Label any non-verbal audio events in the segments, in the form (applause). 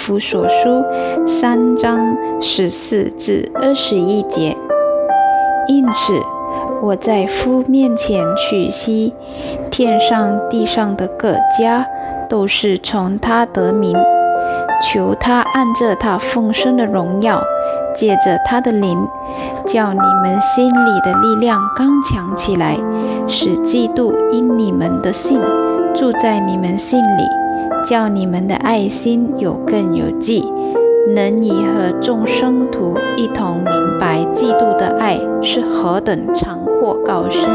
弗所书三章十四至二十一节。因此，我在父面前屈膝，天上地上的各家都是从他得名，求他按着他丰盛的荣耀，借着他的灵，叫你们心里的力量刚强起来，使基督因你们的信住在你们心里，叫你们的爱心有根有迹。能以和众生徒一同明白嫉妒的爱是何等长阔高深，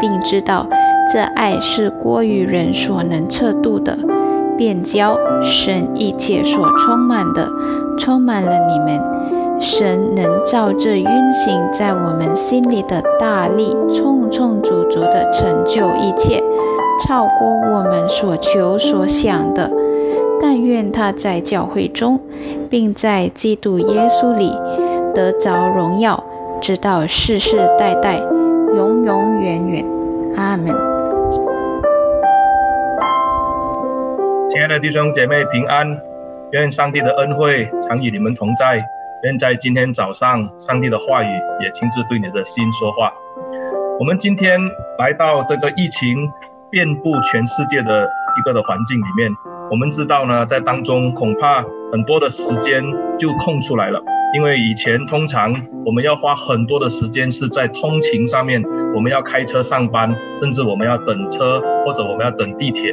并知道这爱是过于人所能测度的，便叫神一切所充满的充满了你们。神能照这运行在我们心里的大力，充充足足地成就一切，超过我们所求所想的。但愿他在教会中，并在基督耶稣里得着荣耀，直到世世代代，永永远远。阿门。亲爱的弟兄姐妹平安，愿上帝的恩惠常与你们同在。愿在今天早上，上帝的话语也亲自对你的心说话。我们今天来到这个疫情遍布全世界的一个的环境里面。我们知道呢，在当中恐怕很多的时间就空出来了，因为以前通常我们要花很多的时间是在通勤上面，我们要开车上班，甚至我们要等车或者我们要等地铁。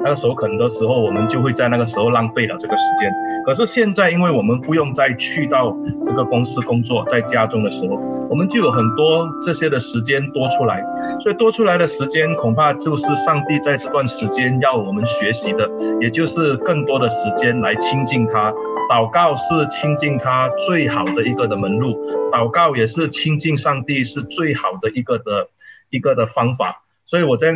那个时候，很多时候我们就会在那个时候浪费了这个时间。可是现在，因为我们不用再去到这个公司工作，在家中的时候，我们就有很多这些的时间多出来。所以多出来的时间，恐怕就是上帝在这段时间要我们学习的，也就是更多的时间来亲近他。祷告是亲近他最好的一个的门路，祷告也是亲近上帝是最好的一个的一个的方法。所以我在。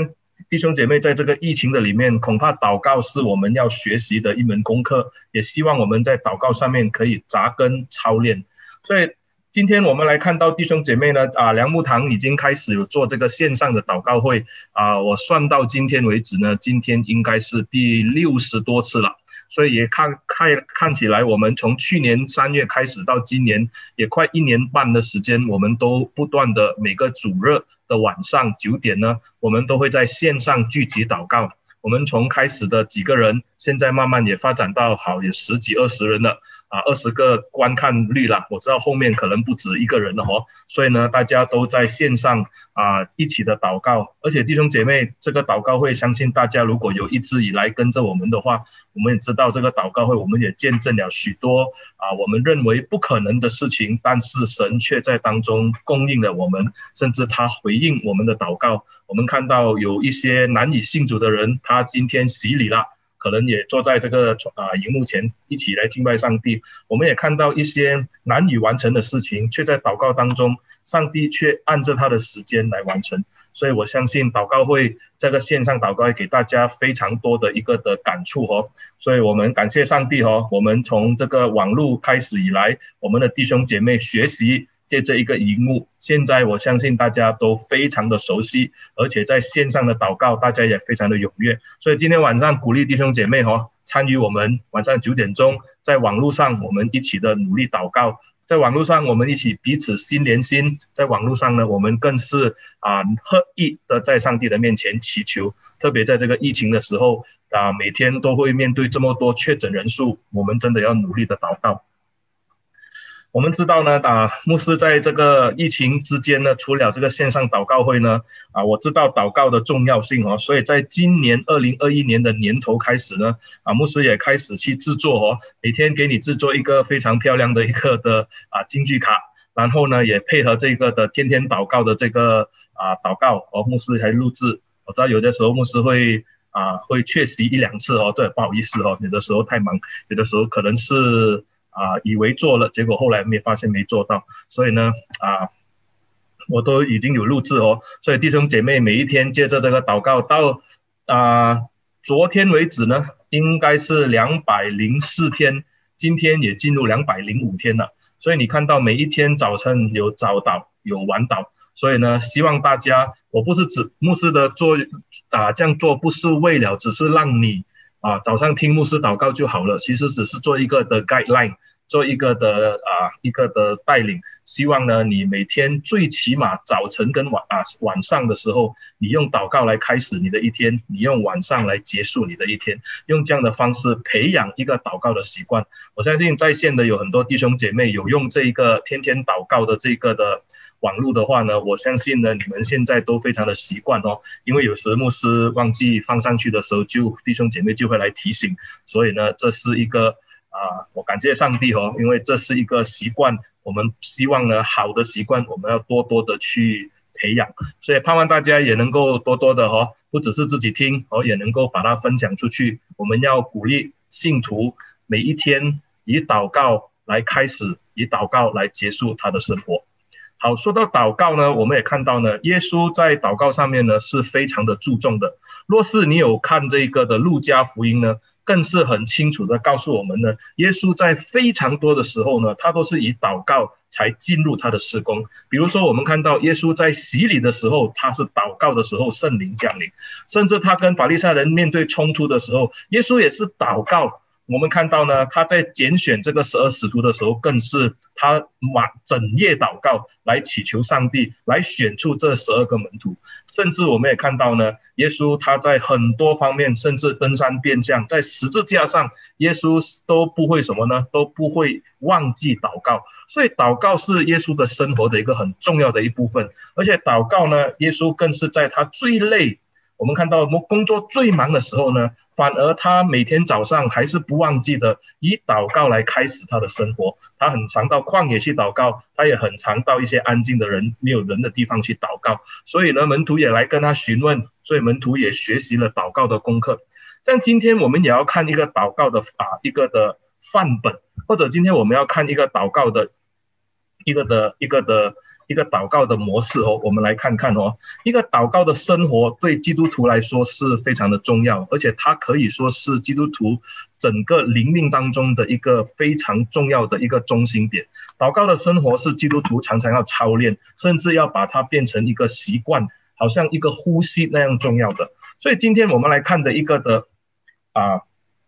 弟兄姐妹，在这个疫情的里面，恐怕祷告是我们要学习的一门功课，也希望我们在祷告上面可以扎根操练。所以今天我们来看到弟兄姐妹呢，啊，梁木堂已经开始有做这个线上的祷告会啊，我算到今天为止呢，今天应该是第六十多次了。所以也看看看起来，我们从去年三月开始到今年，也快一年半的时间，我们都不断的每个主日的晚上九点呢，我们都会在线上聚集祷告。我们从开始的几个人，现在慢慢也发展到好有十几二十人了。啊，二十个观看率了，我知道后面可能不止一个人了哦，所以呢，大家都在线上啊一起的祷告，而且弟兄姐妹，这个祷告会，相信大家如果有一直以来跟着我们的话，我们也知道这个祷告会，我们也见证了许多啊我们认为不可能的事情，但是神却在当中供应了我们，甚至他回应我们的祷告，我们看到有一些难以信主的人，他今天洗礼了。可能也坐在这个啊荧幕前一起来敬拜上帝。我们也看到一些难以完成的事情，却在祷告当中，上帝却按着他的时间来完成。所以我相信祷告会这个线上祷告会给大家非常多的一个的感触哦。所以我们感谢上帝哦。我们从这个网络开始以来，我们的弟兄姐妹学习。借这一个荧幕，现在我相信大家都非常的熟悉，而且在线上的祷告，大家也非常的踊跃。所以今天晚上鼓励弟兄姐妹哈，参与我们晚上九点钟在网络上我们一起的努力祷告，在网络上我们一起彼此心连心，在网络上呢，我们更是啊合意的在上帝的面前祈求，特别在这个疫情的时候啊，每天都会面对这么多确诊人数，我们真的要努力的祷告。我们知道呢，啊，牧师在这个疫情之间呢，除了这个线上祷告会呢，啊，我知道祷告的重要性哦，所以在今年二零二一年的年头开始呢，啊，牧师也开始去制作哦，每天给你制作一个非常漂亮的一个 (laughs) 的啊金句卡，然后呢，也配合这个的天天祷告的这个啊祷告，哦，牧师还录制，我知道有的时候牧师会啊会缺席一两次哦，对，不好意思哦，有的时候太忙，有的时候可能是。啊，以为做了，结果后来没发现没做到，所以呢，啊，我都已经有录制哦，所以弟兄姐妹每一天接着这个祷告到啊，昨天为止呢，应该是两百零四天，今天也进入两百零五天了，所以你看到每一天早晨有早祷有晚祷，所以呢，希望大家，我不是指牧师的做啊这样做不是为了只是让你。啊，早上听牧师祷告就好了，其实只是做一个的 guideline。做一个的啊，一个的带领，希望呢，你每天最起码早晨跟晚啊晚上的时候，你用祷告来开始你的一天，你用晚上来结束你的一天，用这样的方式培养一个祷告的习惯。我相信在线的有很多弟兄姐妹有用这一个天天祷告的这个的网络的话呢，我相信呢，你们现在都非常的习惯哦，因为有时牧师忘记放上去的时候就，弟兄姐妹就会来提醒，所以呢，这是一个。啊，我感谢上帝哦，因为这是一个习惯，我们希望呢，好的习惯我们要多多的去培养，所以盼望大家也能够多多的哦，不只是自己听哦，也能够把它分享出去。我们要鼓励信徒每一天以祷告来开始，以祷告来结束他的生活。好，说到祷告呢，我们也看到呢，耶稣在祷告上面呢是非常的注重的。若是你有看这个的路加福音呢，更是很清楚的告诉我们呢，耶稣在非常多的时候呢，他都是以祷告才进入他的事工。比如说，我们看到耶稣在洗礼的时候，他是祷告的时候圣灵降临；甚至他跟法利赛人面对冲突的时候，耶稣也是祷告。我们看到呢，他在拣选这个十二使徒的时候，更是他满整夜祷告，来祈求上帝来选出这十二个门徒。甚至我们也看到呢，耶稣他在很多方面，甚至登山变像，在十字架上，耶稣都不会什么呢？都不会忘记祷告。所以祷告是耶稣的生活的一个很重要的一部分。而且祷告呢，耶稣更是在他最累。我们看到，我工作最忙的时候呢，反而他每天早上还是不忘记的以祷告来开始他的生活。他很常到旷野去祷告，他也很常到一些安静的人没有人的地方去祷告。所以呢，门徒也来跟他询问，所以门徒也学习了祷告的功课。像今天我们也要看一个祷告的啊，一个的范本，或者今天我们要看一个祷告的一个的一个的。一个祷告的模式哦，我们来看看哦。一个祷告的生活对基督徒来说是非常的重要，而且它可以说是基督徒整个灵命当中的一个非常重要的一个中心点。祷告的生活是基督徒常常要操练，甚至要把它变成一个习惯，好像一个呼吸那样重要的。所以今天我们来看的一个的啊。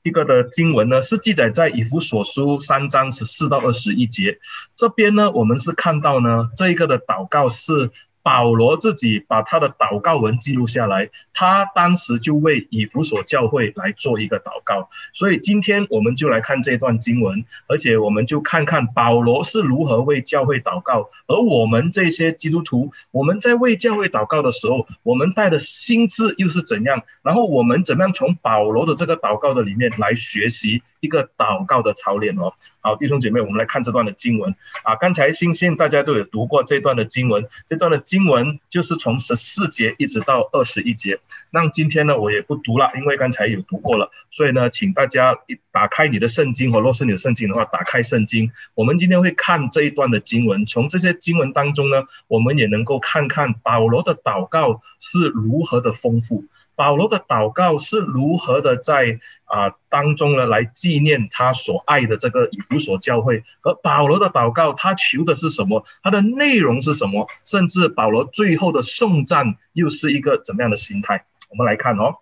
一个的经文呢，是记载在以弗所书三章十四到二十一节。这边呢，我们是看到呢，这一个的祷告是。保罗自己把他的祷告文记录下来，他当时就为以弗所教会来做一个祷告。所以今天我们就来看这段经文，而且我们就看看保罗是如何为教会祷告，而我们这些基督徒，我们在为教会祷告的时候，我们带的心志又是怎样？然后我们怎么样从保罗的这个祷告的里面来学习？一个祷告的操练哦，好，弟兄姐妹，我们来看这段的经文啊。刚才星星大家都有读过这段的经文，这段的经文就是从十四节一直到二十一节。那今天呢，我也不读了，因为刚才有读过了，所以呢，请大家一打开你的圣经，或若是你有圣经的话，打开圣经。我们今天会看这一段的经文，从这些经文当中呢，我们也能够看看保罗的祷告是如何的丰富。保罗的祷告是如何的在啊、当中呢，来纪念他所爱的这个以弗所教会，而保罗的祷告，他求的是什么？他的内容是什么？甚至保罗最后的颂赞又是一个怎么样的心态？我们来看哦，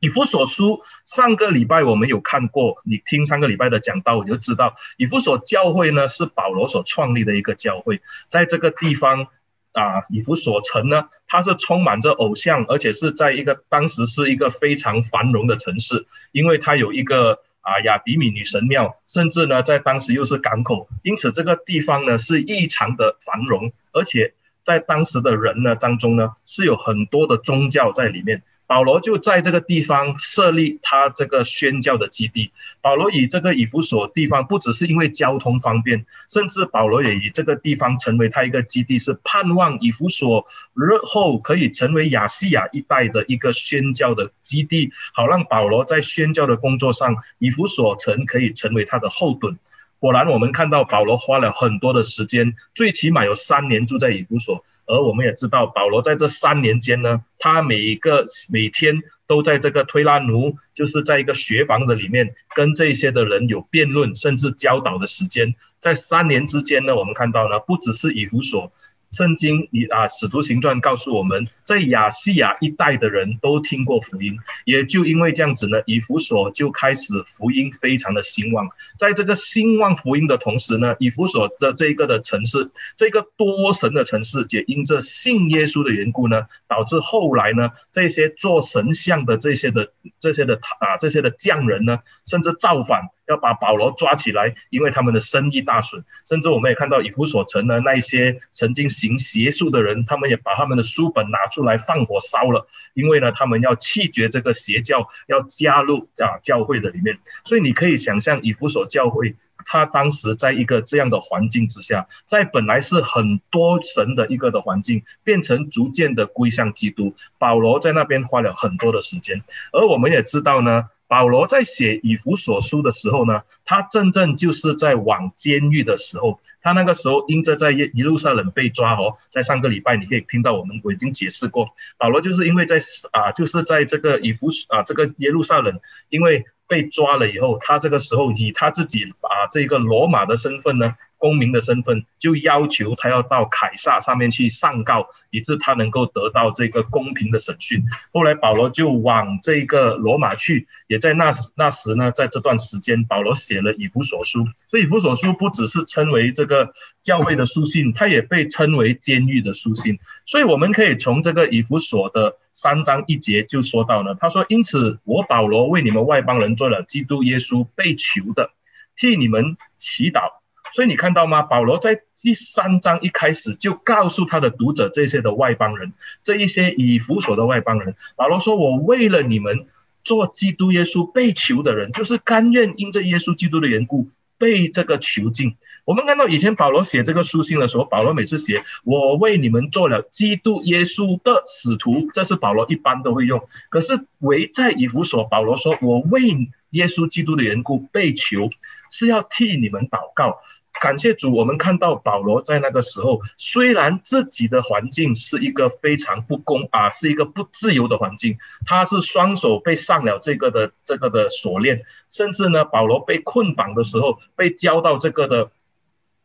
以弗所书上个礼拜我们有看过，你听上个礼拜的讲道，你就知道以弗所教会呢是保罗所创立的一个教会，在这个地方。啊，以弗所城呢，它是充满着偶像，而且是在一个当时是一个非常繁荣的城市，因为它有一个啊亚比米女神庙，甚至呢在当时又是港口，因此这个地方呢是异常的繁荣，而且在当时的人呢当中呢是有很多的宗教在里面。保罗就在这个地方设立他这个宣教的基地。保罗以这个以弗所地方，不只是因为交通方便，甚至保罗也以这个地方成为他一个基地，是盼望以弗所日后可以成为亚细亚一带的一个宣教的基地，好让保罗在宣教的工作上，以弗所城可以成为他的后盾。果然，我们看到保罗花了很多的时间，最起码有三年住在以弗所。而我们也知道，保罗在这三年间呢，他每一个每天都在这个推拉奴，就是在一个学房的里面，跟这些的人有辩论，甚至教导的时间。在三年之间呢，我们看到呢，不只是以弗所圣经以啊使徒行传告诉我们，在亚细亚一带的人都听过福音，也就因为这样子呢，以弗所就开始福音非常的兴旺。在这个兴旺福音的同时呢，以弗所的这一个的城市，这个多神的城市，也因着信耶稣的缘故呢，导致后来呢，这些做神像的这些的这些的啊这些的匠人呢，甚至造反。要把保罗抓起来，因为他们的生意大损。甚至我们也看到以弗所城的那一些曾经行邪术的人，他们也把他们的书本拿出来放火烧了，因为呢，他们要弃绝这个邪教，要加入啊教会的里面。所以你可以想象，以弗所教会他当时在一个这样的环境之下，在本来是很多神的一个的环境，变成逐渐的归向基督。保罗在那边花了很多的时间，而我们也知道呢。保罗在写以弗所书的时候呢，他真正就是在往监狱的时候，他那个时候因着在耶路撒冷被抓哦，在上个礼拜你可以听到我们我已经解释过，保罗就是因为在啊，就是在这个以弗啊这个耶路撒冷，因为被抓了以后，他这个时候以他自己啊这个罗马的身份呢。公民的身份，就要求他要到凯撒上面去上告，以致他能够得到这个公平的审讯。后来保罗就往这个罗马去，也在那时那时呢，在这段时间，保罗写了以弗所书。所以以弗所书不只是称为这个教会的书信，它也被称为监狱的书信。所以我们可以从这个以弗所的三章一节就说到呢，他说：“因此我保罗为你们外邦人做了基督耶稣被囚的，替你们祈祷。”所以你看到吗？保罗在第三章一开始就告诉他的读者，这些的外邦人，这一些以弗所的外邦人，保罗说：“我为了你们做基督耶稣被囚的人，就是甘愿因着耶稣基督的缘故被这个囚禁。”我们看到以前保罗写这个书信的时候，保罗每次写“我为你们做了基督耶稣的使徒”，这是保罗一般都会用。可是唯在以弗所，保罗说：“我为耶稣基督的缘故被囚，是要替你们祷告。”感谢主，我们看到保罗在那个时候，虽然自己的环境是一个非常不公啊，是一个不自由的环境，他是双手被上了这个的这个的锁链，甚至呢，保罗被困绑的时候，被交到这个的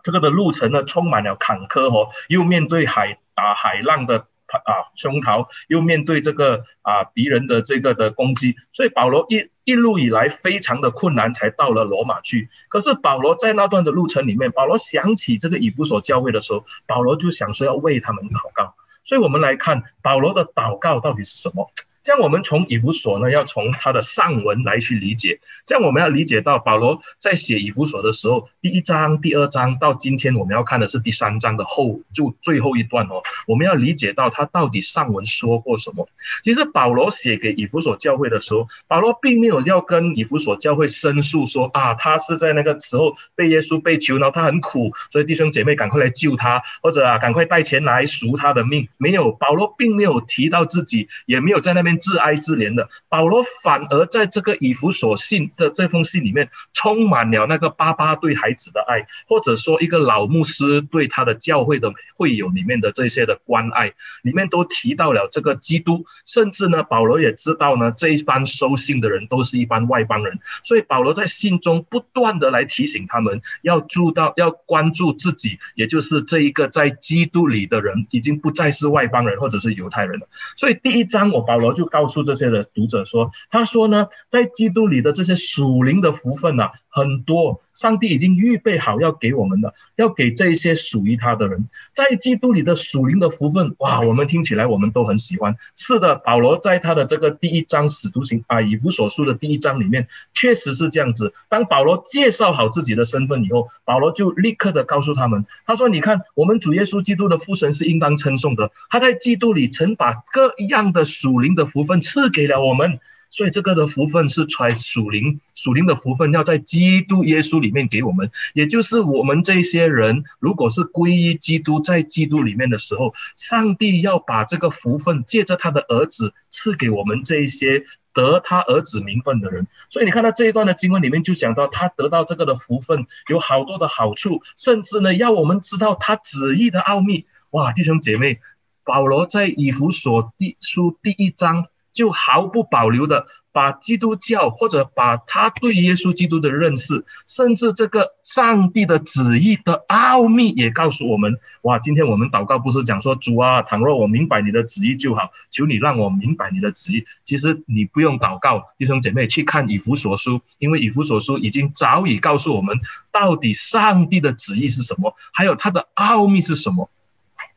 这个的路程呢，充满了坎坷哦，又面对海啊海浪的。啊，凶逃又面对这个啊敌人的这个的攻击，所以保罗一一路以来非常的困难，才到了罗马去。可是保罗在那段的路程里面，保罗想起这个以弗所教会的时候，保罗就想说要为他们祷告。所以我们来看保罗的祷告到底是什么？这样，我们从以弗所呢，要从他的上文来去理解。这样，我们要理解到保罗在写以弗所的时候，第一章、第二章到今天我们要看的是第三章的后，就最后一段哦。我们要理解到他到底上文说过什么。其实保罗写给以弗所教会的时候，保罗并没有要跟以弗所教会申诉说啊，他是在那个时候被耶稣被囚，然后他很苦，所以弟兄姐妹赶快来救他，或者啊赶快带钱来赎他的命。没有，保罗并没有提到自己，也没有在那边。自哀自怜的保罗，反而在这个以弗所信的这封信里面，充满了那个爸爸对孩子的爱，或者说一个老牧师对他的教会的会友里面的这些的关爱，里面都提到了这个基督。甚至呢，保罗也知道呢，这一班收信的人都是一般外邦人，所以保罗在信中不断的来提醒他们，要注到要关注自己，也就是这一个在基督里的人，已经不再是外邦人或者是犹太人了。所以第一章我保罗就。告诉这些的读者说，他说呢，在基督里的这些属灵的福分啊，很多，上帝已经预备好要给我们的，要给这一些属于他的人，在基督里的属灵的福分，哇，我们听起来我们都很喜欢。是的，保罗在他的这个第一章使徒行啊以弗所书的第一章里面，确实是这样子。当保罗介绍好自己的身份以后，保罗就立刻的告诉他们，他说：“你看，我们主耶稣基督的父神是应当称颂的，他在基督里曾把各样的属灵的福分赐给了我们，所以这个的福分是传属灵属灵的福分，要在基督耶稣里面给我们，也就是我们这些人，如果是归依基督，在基督里面的时候，上帝要把这个福分借着他的儿子赐给我们这一些得他儿子名分的人。所以你看到这一段的经文里面就讲到，他得到这个的福分有好多的好处，甚至呢要我们知道他旨意的奥秘。哇，弟兄姐妹。保罗在以弗所第书第一章就毫不保留的把基督教或者把他对耶稣基督的认识，甚至这个上帝的旨意的奥秘也告诉我们。哇，今天我们祷告不是讲说主啊，倘若我明白你的旨意就好，求你让我明白你的旨意。其实你不用祷告，弟兄姐妹去看以弗所书，因为以弗所书已经早已告诉我们，到底上帝的旨意是什么，还有他的奥秘是什么。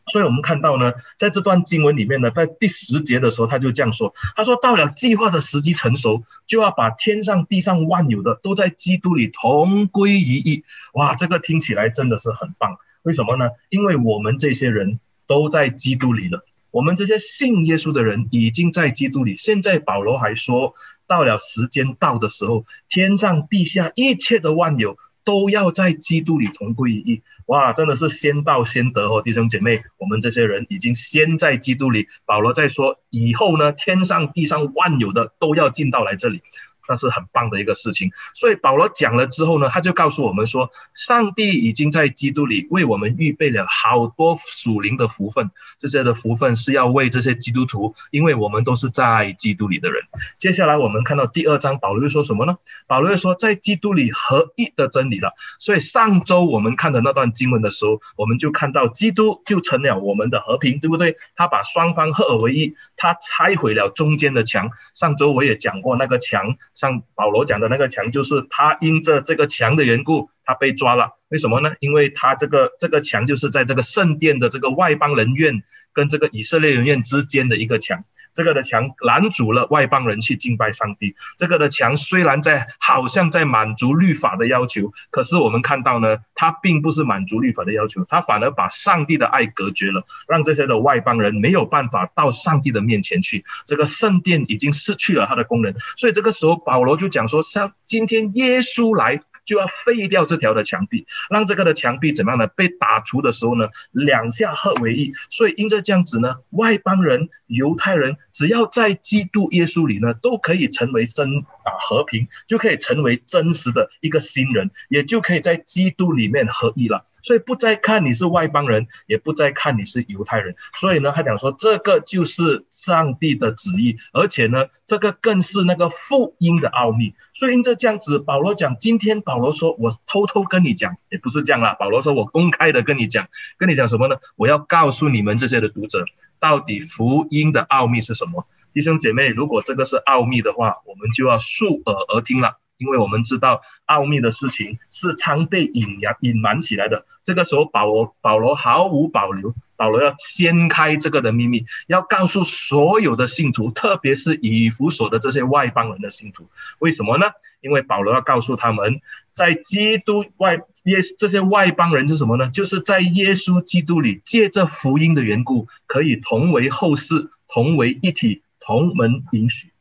所以我们看到呢，在这段经文里面呢，在第十节的时候，他就这样说：“他说到了计划的时机成熟，就要把天上地上万有的都在基督里同归于一。”哇，这个听起来真的是很棒。为什么呢？因为我们这些人都在基督里了，我们这些信耶稣的人已经在基督里。现在保罗还说，到了时间到的时候，天上地下一切的万有。都要在基督里同归于一，哇，真的是先到先得哦，弟兄姐妹，我们这些人已经先在基督里。保罗在说，以后呢，天上地上万有的都要进到来这里。那是很棒的一个事情，所以保罗讲了之后呢，他就告诉我们说，上帝已经在基督里为我们预备了好多属灵的福分，这些的福分是要为这些基督徒，因为我们都是在基督里的人。接下来我们看到第二章，保罗又说什么呢？保罗又说，在基督里合一的真理了。所以上周我们看的那段经文的时候，我们就看到基督就成了我们的和平，对不对？他把双方合而为一，他拆毁了中间的墙。上周我也讲过那个墙。像保罗讲的那个墙，就是他因着这个墙的缘故，他被抓了。为什么呢？因为他这个这个墙就是在这个圣殿的这个外邦人院跟这个以色列人院之间的一个墙。这个的墙拦阻了外邦人去敬拜上帝。这个的墙虽然在好像在满足律法的要求，可是我们看到呢，它并不是满足律法的要求，它反而把上帝的爱隔绝了，让这些的外邦人没有办法到上帝的面前去。这个圣殿已经失去了它的功能，所以这个时候保罗就讲说，像今天耶稣来。就要废掉这条的墙壁，让这个的墙壁怎么样呢？被打除的时候呢，两下合为一。所以因着这样子呢，外邦人、犹太人，只要在基督耶稣里呢，都可以成为真啊和平，就可以成为真实的一个新人，也就可以在基督里面合一了。所以不再看你是外邦人，也不再看你是犹太人。所以呢，他讲说这个就是上帝的旨意，而且呢，这个更是那个福音的奥秘。所以因着这样子，保罗讲，今天保罗说，我偷偷跟你讲，也不是这样啦。保罗说我公开的跟你讲，跟你讲什么呢？我要告诉你们这些的读者，到底福音的奥秘是什么？弟兄姐妹，如果这个是奥秘的话，我们就要竖耳而听了。因为我们知道奥秘的事情是常被隐隐隐瞒起来的，这个时候保罗保罗毫无保留，保罗要掀开这个的秘密，要告诉所有的信徒，特别是以弗所的这些外邦人的信徒，为什么呢？因为保罗要告诉他们，在基督外耶这些外邦人是什么呢？就是在耶稣基督里，借着福音的缘故，可以同为后世，同为一体，同门允许。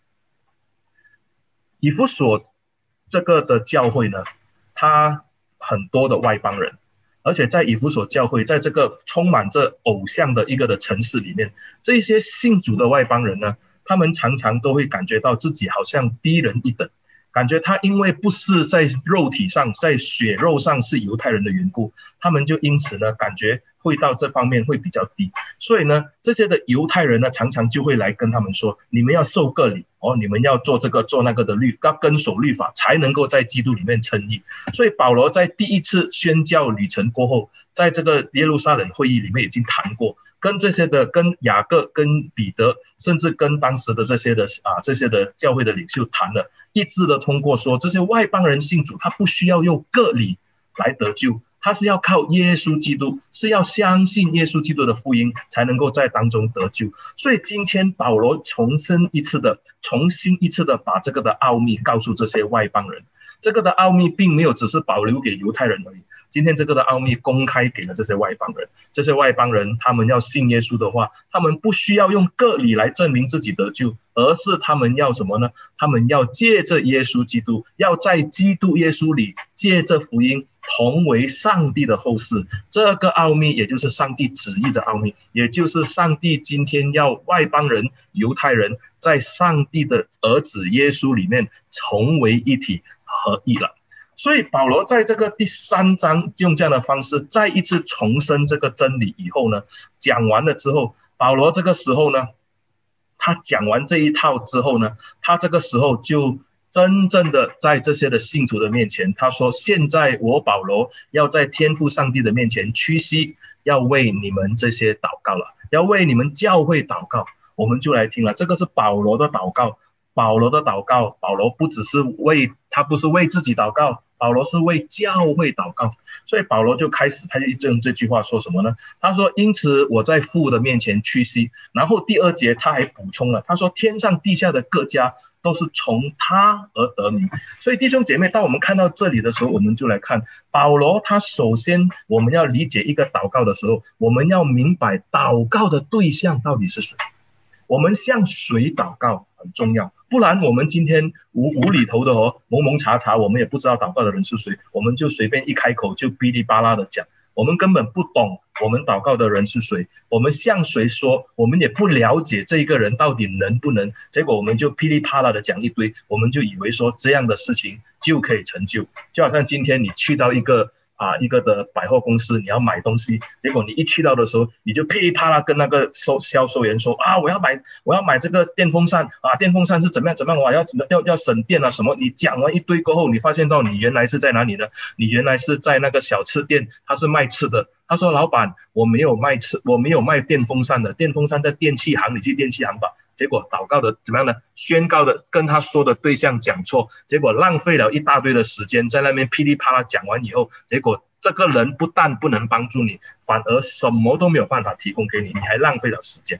以弗所。这个的教会呢，他很多的外邦人，而且在以弗所教会，在这个充满着偶像的一个的城市里面，这些信主的外邦人呢，他们常常都会感觉到自己好像低人一等，感觉他因为不是在肉体上，在血肉上是犹太人的缘故，他们就因此呢，感觉。会到这方面会比较低，所以呢，这些的犹太人呢，常常就会来跟他们说：你们要受个礼哦，你们要做这个做那个的律，要跟守律法，才能够在基督里面称义。所以保罗在第一次宣教旅程过后，在这个耶路撒冷会议里面已经谈过，跟这些的跟雅各、跟彼得，甚至跟当时的这些的啊这些的教会的领袖谈了，一致的通过说，这些外邦人信主，他不需要用个礼来得救。他是要靠耶稣基督，是要相信耶稣基督的福音，才能够在当中得救。所以今天保罗重申一次的，重新一次的把这个的奥秘告诉这些外邦人。这个的奥秘并没有只是保留给犹太人而已。今天这个的奥秘公开给了这些外邦人，这些外邦人他们要信耶稣的话，他们不需要用割礼来证明自己得救，而是他们要什么呢？他们要借着耶稣基督，要在基督耶稣里借着福音同为上帝的后嗣。这个奥秘也就是上帝旨意的奥秘，也就是上帝今天要外邦人、犹太人在上帝的儿子耶稣里面成为一体合一了。所以保罗在这个第三章用这样的方式再一次重申这个真理以后呢，讲完了之后，保罗这个时候呢，他讲完这一套之后呢，他这个时候就真正的在这些的信徒的面前，他说：“现在我保罗要在天父上帝的面前屈膝，要为你们这些祷告了，要为你们教会祷告。”我们就来听了，这个是保罗的祷告。保罗的祷告，保罗不只是为他，不是为自己祷告，保罗是为教会祷告。所以保罗就开始，他就用这句话说什么呢？他说：“因此我在父的面前屈膝。”然后第二节他还补充了，他说：“天上地下的各家都是从他而得名。”所以弟兄姐妹，当我们看到这里的时候，我们就来看保罗。他首先我们要理解一个祷告的时候，我们要明白祷告的对象到底是谁。我们向谁祷告重要，不然我们今天无无厘头的哦，蒙蒙查查，我们也不知道祷告的人是谁，我们就随便一开口就哔哩吧啦的讲，我们根本不懂我们祷告的人是谁，我们向谁说，我们也不了解这一个人到底能不能，结果我们就噼里啪啦的讲一堆，我们就以为说这样的事情就可以成就，就好像今天你去到一个。啊，一个的百货公司，你要买东西，结果你一去到的时候，你就噼里啪啦跟那个售销售员说啊，我要买，我要买这个电风扇啊，电风扇是怎么样怎么样，我要要要省电啊什么？你讲完一堆过后，你发现到你原来是在哪里呢？你原来是在那个小吃店，他是卖吃的。他说：“老板，我没有卖吃，我没有卖电风扇的，电风扇在电器行，你去电器行吧。”结果祷告的怎么样呢？宣告的跟他说的对象讲错，结果浪费了一大堆的时间在那边噼里啪啦讲完以后，结果这个人不但不能帮助你，反而什么都没有办法提供给你，你还浪费了时间。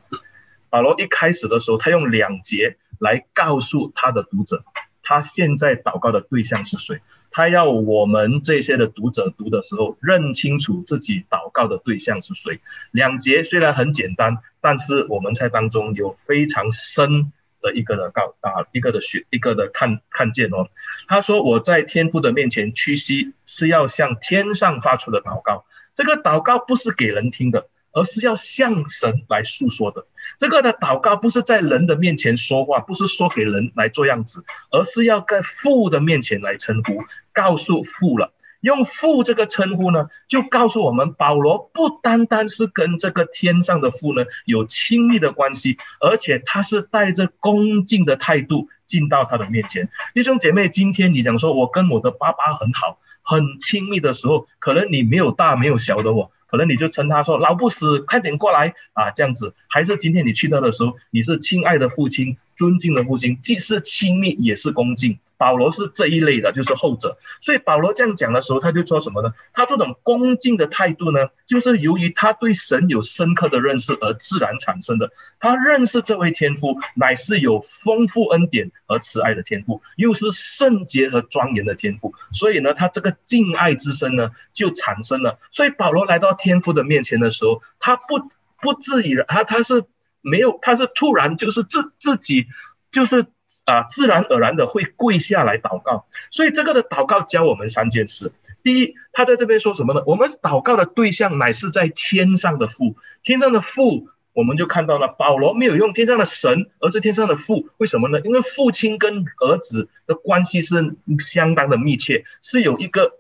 保罗一开始的时候，他用两节来告诉他的读者，他现在祷告的对象是谁。他要我们这些的读者读的时候，认清楚自己祷告的对象是谁。两节虽然很简单。但是我们在当中有非常深的一个的告啊，一个的学，一个的看看见哦。他说：“我在天父的面前屈膝，是要向天上发出的祷告。这个祷告不是给人听的，而是要向神来诉说的。这个的祷告不是在人的面前说话，不是说给人来做样子，而是要在父的面前来称呼，告诉父了。”用父这个称呼呢，就告诉我们，保罗不单单是跟这个天上的父呢有亲密的关系，而且他是带着恭敬的态度进到他的面前。弟兄姐妹，今天你讲说我跟我的爸爸很好，很亲密的时候，可能你没有大没有小的我，可能你就称他说老不死，快点过来啊，这样子。还是今天你去到的时候，你是亲爱的父亲。尊敬的父亲，既是亲密也是恭敬。保罗是这一类的，就是后者。所以保罗这样讲的时候，他就说什么呢？他这种恭敬的态度呢，就是由于他对神有深刻的认识而自然产生的。他认识这位天父乃是有丰富恩典和慈爱的天父，又是圣洁和庄严的天父。所以呢，他这个敬爱之深呢，就产生了。所以保罗来到天父的面前的时候，他不不自以然，他他是。没有，他是突然就是自自己就是啊，自然而然的会跪下来祷告。所以这个的祷告教我们三件事。第一，他在这边说什么呢？我们祷告的对象乃是在天上的父，天上的父，我们就看到了保罗没有用天上的神，而是天上的父。为什么呢？因为父亲跟儿子的关系是相当的密切，是有一个。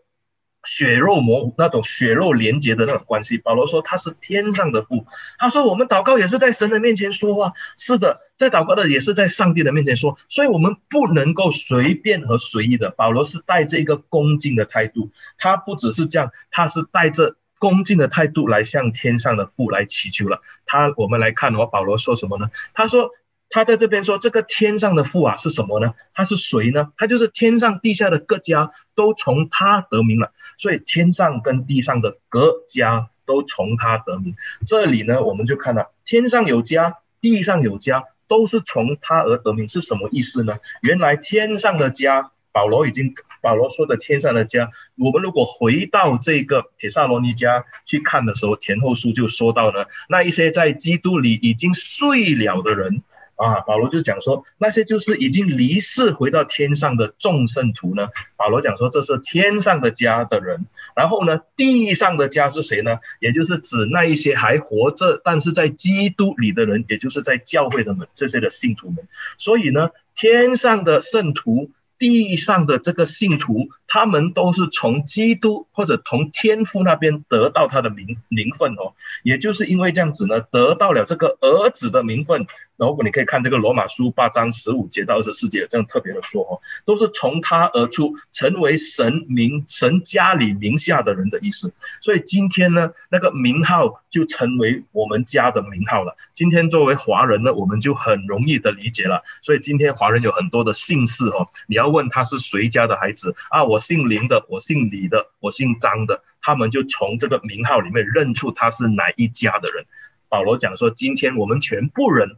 血肉模糊那种血肉连接的那种关系，保罗说他是天上的父。他说我们祷告也是在神的面前说话，是的，在祷告的也是在上帝的面前说，所以我们不能够随便和随意的。保罗是带着一个恭敬的态度，他不只是这样，他是带着恭敬的态度来向天上的父来祈求了。他我们来看的话，保罗说什么呢？他说。他在这边说：“这个天上的父啊，是什么呢？他是谁呢？他就是天上地下的各家都从他得名了。所以天上跟地上的各家都从他得名。这里呢，我们就看到天上有家，地上有家，都是从他而得名，是什么意思呢？原来天上的家，保罗已经保罗说的天上的家，我们如果回到这个帖撒罗尼迦去看的时候，前后书就说到了那一些在基督里已经睡了的人。”啊，保罗就讲说，那些就是已经离世回到天上的众圣徒呢。保罗讲说，这是天上的家的人。然后呢，地上的家是谁呢？也就是指那一些还活着，但是在基督里的人，也就是在教会的们这些的信徒们。所以呢，天上的圣徒，地上的这个信徒，他们都是从基督或者从天父那边得到他的名名分哦，也就是因为这样子呢，得到了这个儿子的名分。然后你可以看这个罗马书八章十五节到二十四节，这样特别的说哦，都是从他而出，成为神名神家里名下的人的意思。所以今天呢，那个名号就成为我们家的名号了。今天作为华人呢，我们就很容易的理解了。所以今天华人有很多的姓氏哦，你要问他是谁家的孩子啊？我姓林的，我姓李的，我姓张的，他们就从这个名号里面认出他是哪一家的人。保罗讲说，今天我们全部人。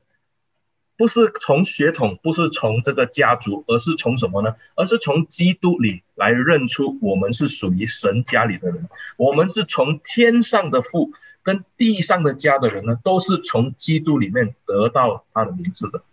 不是从血统，不是从这个家族，而是从什么呢？而是从基督里来认出我们是属于神家里的人。我们是从天上的父跟地上的家的人呢，都是从基督里面得到他的名字的。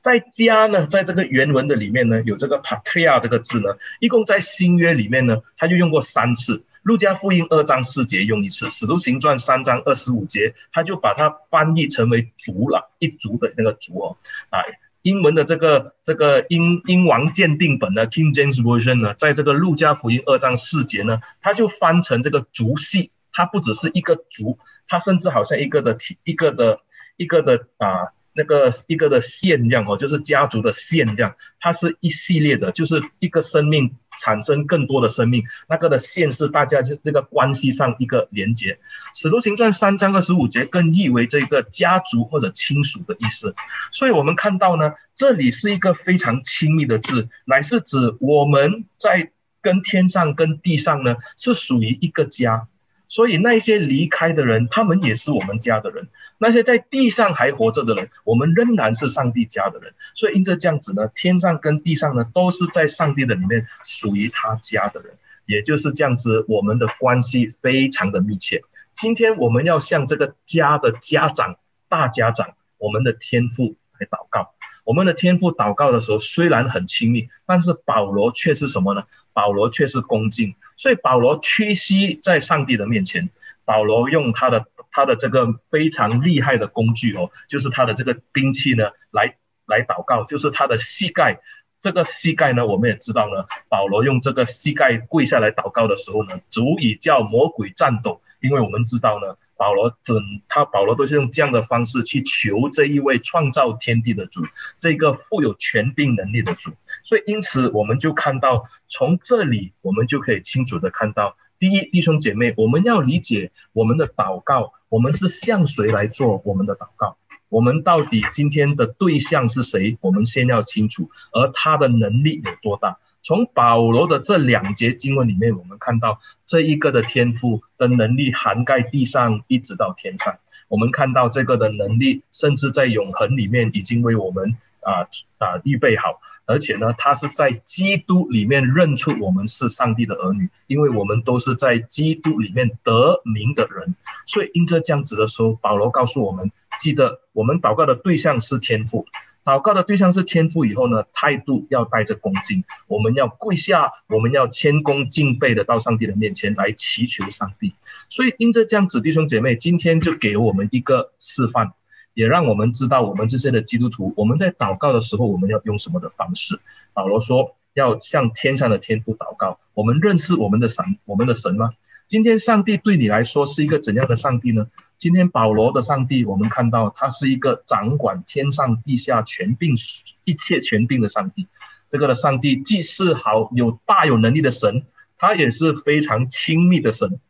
在家呢，在这个原文的里面呢，有这个 patria 这个字呢，一共在新约里面呢，他就用过三次。路加福音二章四节用一次，使徒行传三章二十五节，他就把它翻译成为族了，一族的那个族哦，啊，英文的这个这个英英王鉴定本呢，King James Version 呢，在这个路加福音二章四节呢，他就翻成这个族系，它不只是一个族，它甚至好像一个的一个的一个的啊。那个一个的线这样哦，就是家族的线这样，它是一系列的，就是一个生命产生更多的生命，那个的线是大家这这个关系上一个连接。使徒行传三章二十五节更译为这个家族或者亲属的意思，所以我们看到呢，这里是一个非常亲密的字，乃是指我们在跟天上跟地上呢是属于一个家。所以那些离开的人，他们也是我们家的人；那些在地上还活着的人，我们仍然是上帝家的人。所以因着这样子呢，天上跟地上呢，都是在上帝的里面属于他家的人。也就是这样子，我们的关系非常的密切。今天我们要向这个家的家长、大家长，我们的天父来祷告。我们的天父祷告的时候虽然很亲密，但是保罗却是什么呢？保罗却是恭敬，所以保罗屈膝在上帝的面前。保罗用他的他的这个非常厉害的工具哦，就是他的这个兵器呢，来来祷告，就是他的膝盖。这个膝盖呢，我们也知道呢，保罗用这个膝盖跪下来祷告的时候呢，足以叫魔鬼颤抖，因为我们知道呢。保罗整他保罗都是用这样的方式去求这一位创造天地的主，这个富有权柄能力的主。所以因此我们就看到，从这里我们就可以清楚的看到，第一，弟兄姐妹，我们要理解我们的祷告，我们是向谁来做我们的祷告？我们到底今天的对象是谁？我们先要清楚，而他的能力有多大？从保罗的这两节经文里面，我们看到这一个的天赋的能力涵盖地上一直到天上。我们看到这个的能力，甚至在永恒里面已经为我们啊啊预备好，而且呢，他是在基督里面认出我们是上帝的儿女，因为我们都是在基督里面得名的人。所以因着这样子的时候，保罗告诉我们，记得我们祷告的对象是天父。祷告的对象是天父以后呢，态度要带着恭敬，我们要跪下，我们要谦恭敬畏的到上帝的面前来祈求上帝。所以因着这样子，弟兄姐妹，今天就给我们一个示范，也让我们知道我们这些的基督徒，我们在祷告的时候，我们要用什么的方式。保罗说要向天上的天父祷告，我们认识我们的神，我们的神吗？今天上帝对你来说是一个怎样的上帝呢？今天保罗的上帝，我们看到他是一个掌管天上地下权柄一切权柄的上帝。这个的上帝既是好有大有能力的神，他也是非常亲密的神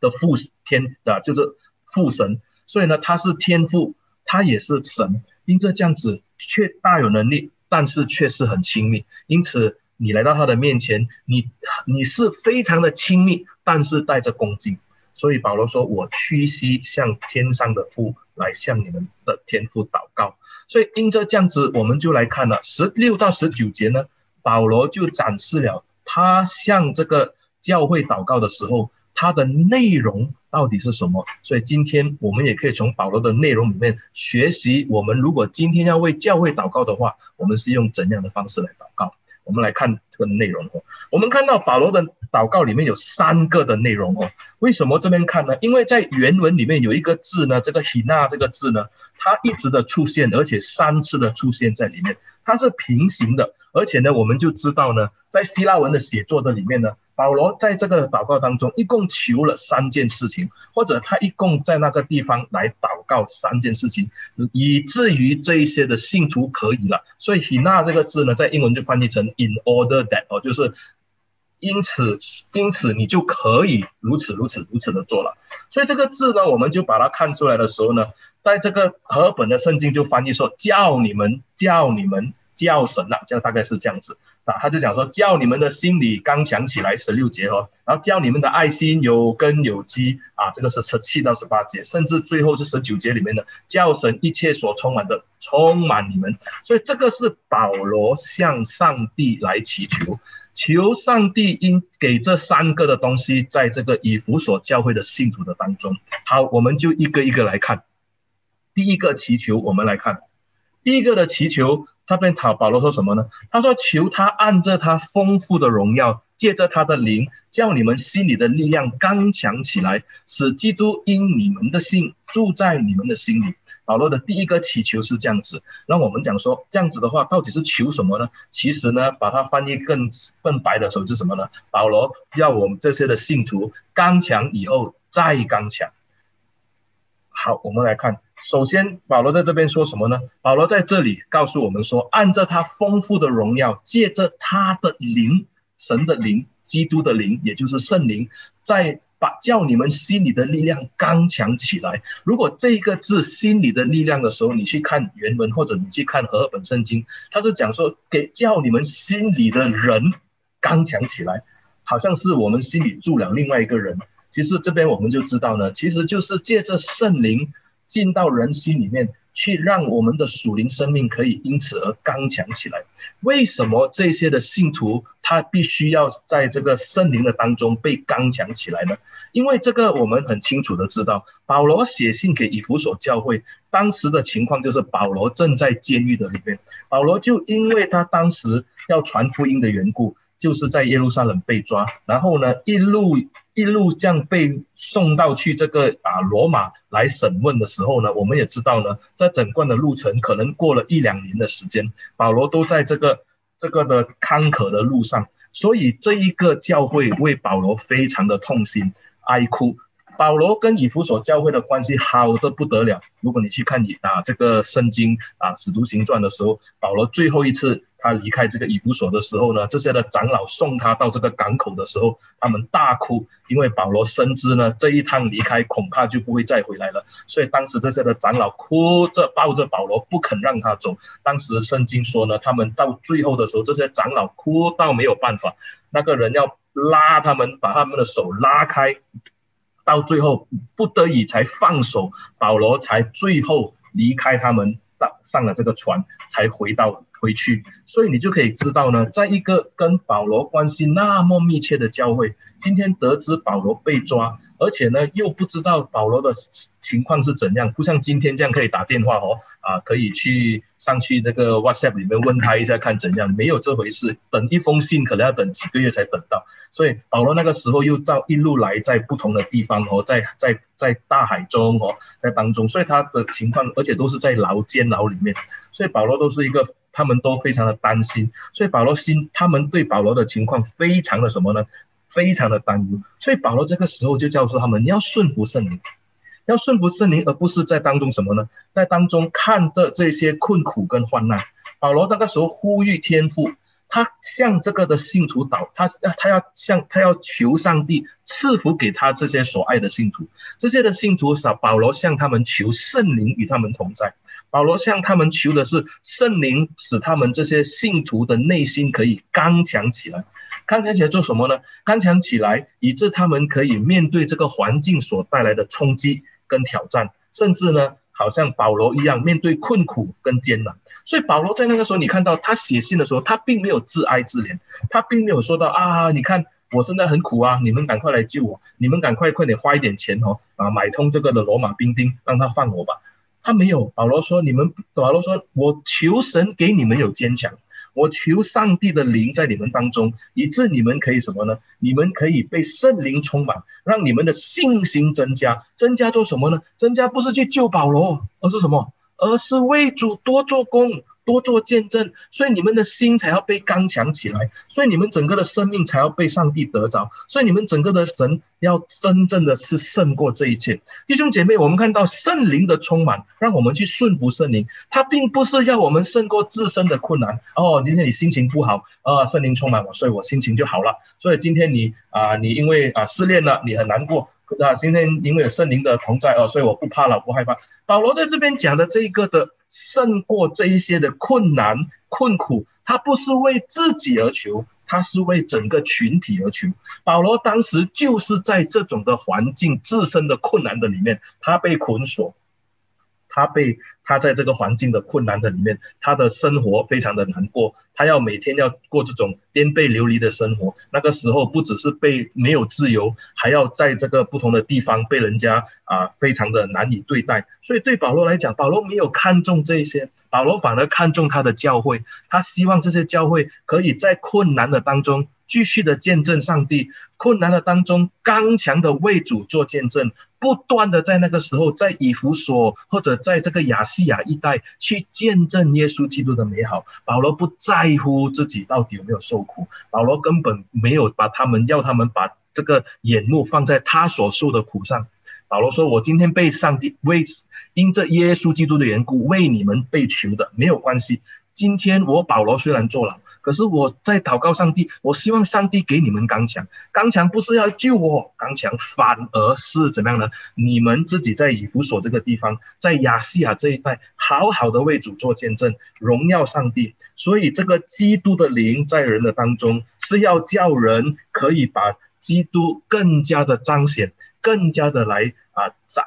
的父天啊，就是父神。所以呢，他是天父，他也是神。因这这样子，却大有能力，但是却是很亲密。因此。你来到他的面前，你你是非常的亲密，但是带着恭敬。所以保罗说：“我屈膝向天上的父来向你们的天父祷告。”所以因着这样子，我们就来看了十六到十九节呢，保罗就展示了他向这个教会祷告的时候，他的内容到底是什么。所以今天我们也可以从保罗的内容里面学习，我们如果今天要为教会祷告的话，我们是用怎样的方式来祷告。我们来看这个内容哦。我们看到保罗的祷告里面有三个的内容哦。为什么这边看呢？因为在原文里面有一个字呢，这个 hina 这个字呢，它一直的出现，而且三次的出现在里面，它是平行的。而且呢，我们就知道呢，在希腊文的写作的里面呢。保罗在这个祷告当中，一共求了三件事情，或者他一共在那个地方来祷告三件事情，以至于这一些的信徒可以了。所以 hina 这个字呢，在英文就翻译成 in order that 哦，就是因此，因此你就可以如此如此如此的做了。所以这个字呢，我们就把它看出来的时候呢，在这个和本的圣经就翻译说，叫你们，叫你们。叫神啊，这样大概是这样子。啊，他就讲说，叫你们的心理刚强起来，十六节哦，然后叫你们的爱心有根有基。啊，这个是十七到十八节，甚至最后是十九节里面的，叫神一切所充满的充满你们，所以这个是保罗向上帝来祈求，求上帝应给这三个的东西，在这个以弗所教会的信徒的当中。好，我们就一个一个来看，第一个祈求，我们来看。第一个的祈求。他便讨保罗说什么呢？他说：“求他按着他丰富的荣耀，借着他的灵，叫你们心里的力量刚强起来，使基督因你们的信住在你们的心里。”保罗的第一个祈求是这样子。那我们讲说，这样子的话，到底是求什么呢？其实呢，把它翻译更更白的时候是什么呢？保罗要我们这些的信徒刚强以后再刚强。好，我们来看。首先，保罗在这边说什么呢？保罗在这里告诉我们说，按照他丰富的荣耀，借着他的灵，神的灵，基督的灵，也就是圣灵，在把叫你们心里的力量刚强起来。如果这个字“心里的力量”的时候，你去看原文，或者你去看和合本圣经，他是讲说给叫你们心里的人刚强起来，好像是我们心里住了另外一个人。其实这边我们就知道呢，其实就是借着圣灵。进到人心里面去，让我们的属灵生命可以因此而刚强起来。为什么这些的信徒他必须要在这个圣灵的当中被刚强起来呢？因为这个我们很清楚的知道，保罗写信给以弗所教会，当时的情况就是保罗正在监狱的里面。保罗就因为他当时要传福音的缘故，就是在耶路撒冷被抓，然后呢一路。一路这样被送到去这个啊罗马来审问的时候呢，我们也知道呢，在整段的路程可能过了一两年的时间，保罗都在这个这个的坎坷的路上，所以这一个教会为保罗非常的痛心哀哭。保罗跟以弗所教会的关系好得不得了。如果你去看你啊这个圣经啊使徒行传的时候，保罗最后一次他离开这个以弗所的时候呢，这些的长老送他到这个港口的时候，他们大哭，因为保罗深知呢这一趟离开恐怕就不会再回来了。所以当时这些的长老哭着抱着保罗不肯让他走。当时圣经说呢，他们到最后的时候，这些长老哭到没有办法，那个人要拉他们，把他们的手拉开。到最后不得已才放手，保罗才最后离开他们，到上了这个船，才回到回去。所以你就可以知道呢，在一个跟保罗关系那么密切的教会，今天得知保罗被抓。而且呢，又不知道保罗的情况是怎样，不像今天这样可以打电话哦，啊，可以去上去那个 WhatsApp 里面问他一下看怎样，没有这回事。等一封信可能要等几个月才等到，所以保罗那个时候又到一路来在不同的地方哦，在在在大海中哦，在当中，所以他的情况，而且都是在牢监牢里面，所以保罗都是一个，他们都非常的担心，所以保罗心，他们对保罗的情况非常的什么呢？非常的担忧，所以保罗这个时候就叫出他们，你要顺服圣灵，要顺服圣灵，而不是在当中什么呢？在当中看着这些困苦跟患难。保罗那个时候呼吁天赋，他向这个的信徒祷，他他要向他要求上帝赐福给他这些所爱的信徒，这些的信徒少，保罗向他们求圣灵与他们同在。保罗向他们求的是圣灵，使他们这些信徒的内心可以刚强起来。刚强起来做什么呢？刚强起来，以致他们可以面对这个环境所带来的冲击跟挑战，甚至呢，好像保罗一样面对困苦跟艰难。所以保罗在那个时候，你看到他写信的时候，他并没有自哀自怜，他并没有说到啊，你看我现在很苦啊，你们赶快来救我，你们赶快快点花一点钱哦，啊，买通这个的罗马兵丁，让他放我吧。他没有，保罗说：“你们，保罗说，我求神给你们有坚强，我求上帝的灵在你们当中，以致你们可以什么呢？你们可以被圣灵充满，让你们的信心增加。增加做什么呢？增加不是去救保罗，而是什么？而是为主多做工。多做见证，所以你们的心才要被刚强起来，所以你们整个的生命才要被上帝得着，所以你们整个的神要真正的是胜过这一切。弟兄姐妹，我们看到圣灵的充满，让我们去顺服圣灵，他并不是要我们胜过自身的困难。哦，今天你心情不好，啊，圣灵充满我，所以我心情就好了。所以今天你啊，你因为啊失恋了，你很难过。啊，今天因为有圣灵的同在哦，所以我不怕了，不害怕。保罗在这边讲的这一个的胜过这一些的困难困苦，他不是为自己而求，他是为整个群体而求。保罗当时就是在这种的环境、自身的困难的里面，他被捆锁。他被他在这个环境的困难的里面，他的生活非常的难过，他要每天要过这种颠沛流离的生活。那个时候不只是被没有自由，还要在这个不同的地方被人家啊非常的难以对待。所以对保罗来讲，保罗没有看重这些，保罗反而看重他的教会，他希望这些教会可以在困难的当中。继续的见证上帝，困难的当中刚强的为主做见证，不断的在那个时候，在以弗所或者在这个亚细亚一带去见证耶稣基督的美好。保罗不在乎自己到底有没有受苦，保罗根本没有把他们要他们把这个眼目放在他所受的苦上。保罗说：“我今天被上帝为因这耶稣基督的缘故为你们被囚的，没有关系。今天我保罗虽然坐牢。”可是我在祷告上帝，我希望上帝给你们刚强。刚强不是要救我，刚强反而是怎么样呢？你们自己在以弗所这个地方，在亚细亚这一带，好好的为主做见证，荣耀上帝。所以这个基督的灵在人的当中，是要叫人可以把基督更加的彰显，更加的来啊彰。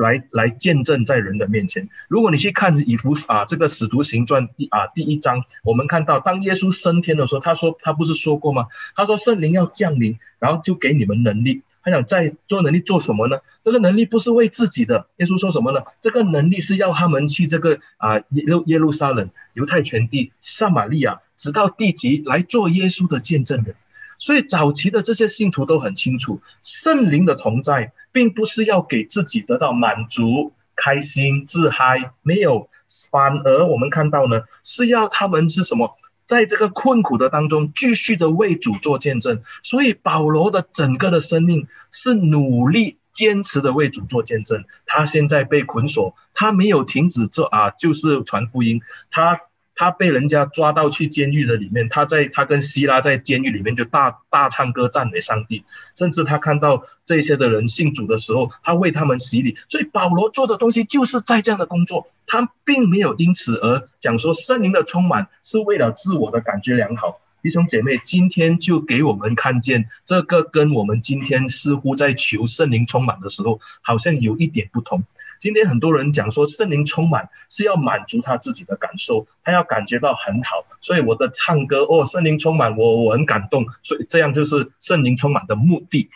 来来见证在人的面前。如果你去看以弗啊这个使徒行传第啊第一章，我们看到当耶稣升天的时候，他说他不是说过吗？他说圣灵要降临，然后就给你们能力。他想在做能力做什么呢？这个能力不是为自己的。耶稣说什么呢？这个能力是要他们去这个啊耶路耶路撒冷、犹太全地、撒玛利亚，直到地极来做耶稣的见证人。所以早期的这些信徒都很清楚，圣灵的同在，并不是要给自己得到满足、开心、自嗨，没有，反而我们看到呢，是要他们是什么，在这个困苦的当中，继续的为主做见证。所以保罗的整个的生命是努力、坚持的为主做见证。他现在被捆锁，他没有停止做啊，就是传福音，他。他被人家抓到去监狱的里面，他在他跟希拉在监狱里面就大大唱歌赞美上帝，甚至他看到这些的人信主的时候，他为他们洗礼。所以保罗做的东西就是在这样的工作，他并没有因此而讲说圣灵的充满是为了自我的感觉良好。弟兄姐妹，今天就给我们看见这个跟我们今天似乎在求圣灵充满的时候，好像有一点不同。今天很多人讲说圣灵充满是要满足他自己的感受，他要感觉到很好，所以我的唱歌哦，圣灵充满我，我很感动，所以这样就是圣灵充满的目的。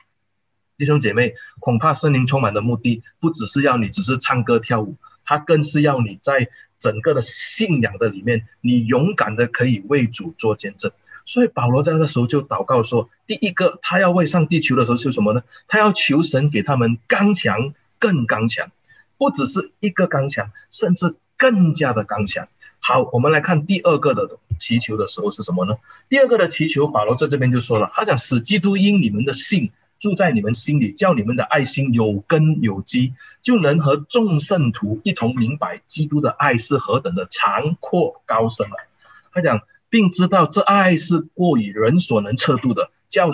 弟兄姐妹，恐怕圣灵充满的目的不只是要你只是唱歌跳舞，他更是要你在整个的信仰的里面，你勇敢的可以为主做见证。所以保罗在那个时候就祷告说，第一个他要为上帝求的时候是什么呢？他要求神给他们刚强，更刚强。不只是一个刚强，甚至更加的刚强。好，我们来看第二个的祈求的时候是什么呢？第二个的祈求，保罗在这边就说了，他讲使基督因你们的信住在你们心里，叫你们的爱心有根有基，就能和众圣徒一同明白基督的爱是何等的长阔高深了。他讲，并知道这爱是过于人所能测度的，叫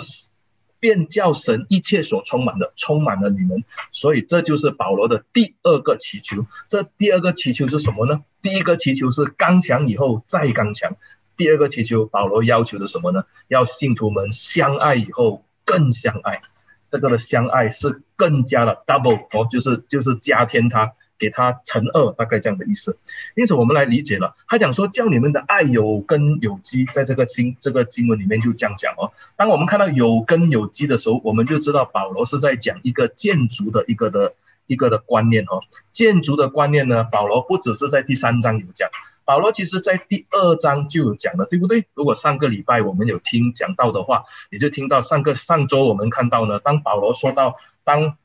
便叫神一切所充满的充满了你们，所以这就是保罗的第二个祈求。这第二个祈求是什么呢？第一个祈求是刚强以后再刚强，第二个祈求保罗要求的什么呢？要信徒们相爱以后更相爱，这个的相爱是更加的 double 哦，就是就是加添他。给他乘二，大概这样的意思。因此，我们来理解了。他讲说，叫你们的爱有根有基，在这个经这个经文里面就这样讲哦。当我们看到有根有基的时候，我们就知道保罗是在讲一个建筑的一个的一个的观念哦。建筑的观念呢，保罗不只是在第三章有讲，保罗其实在第二章就有讲了，对不对？如果上个礼拜我们有听讲到的话，你就听到上个上周我们看到呢，当保罗说到当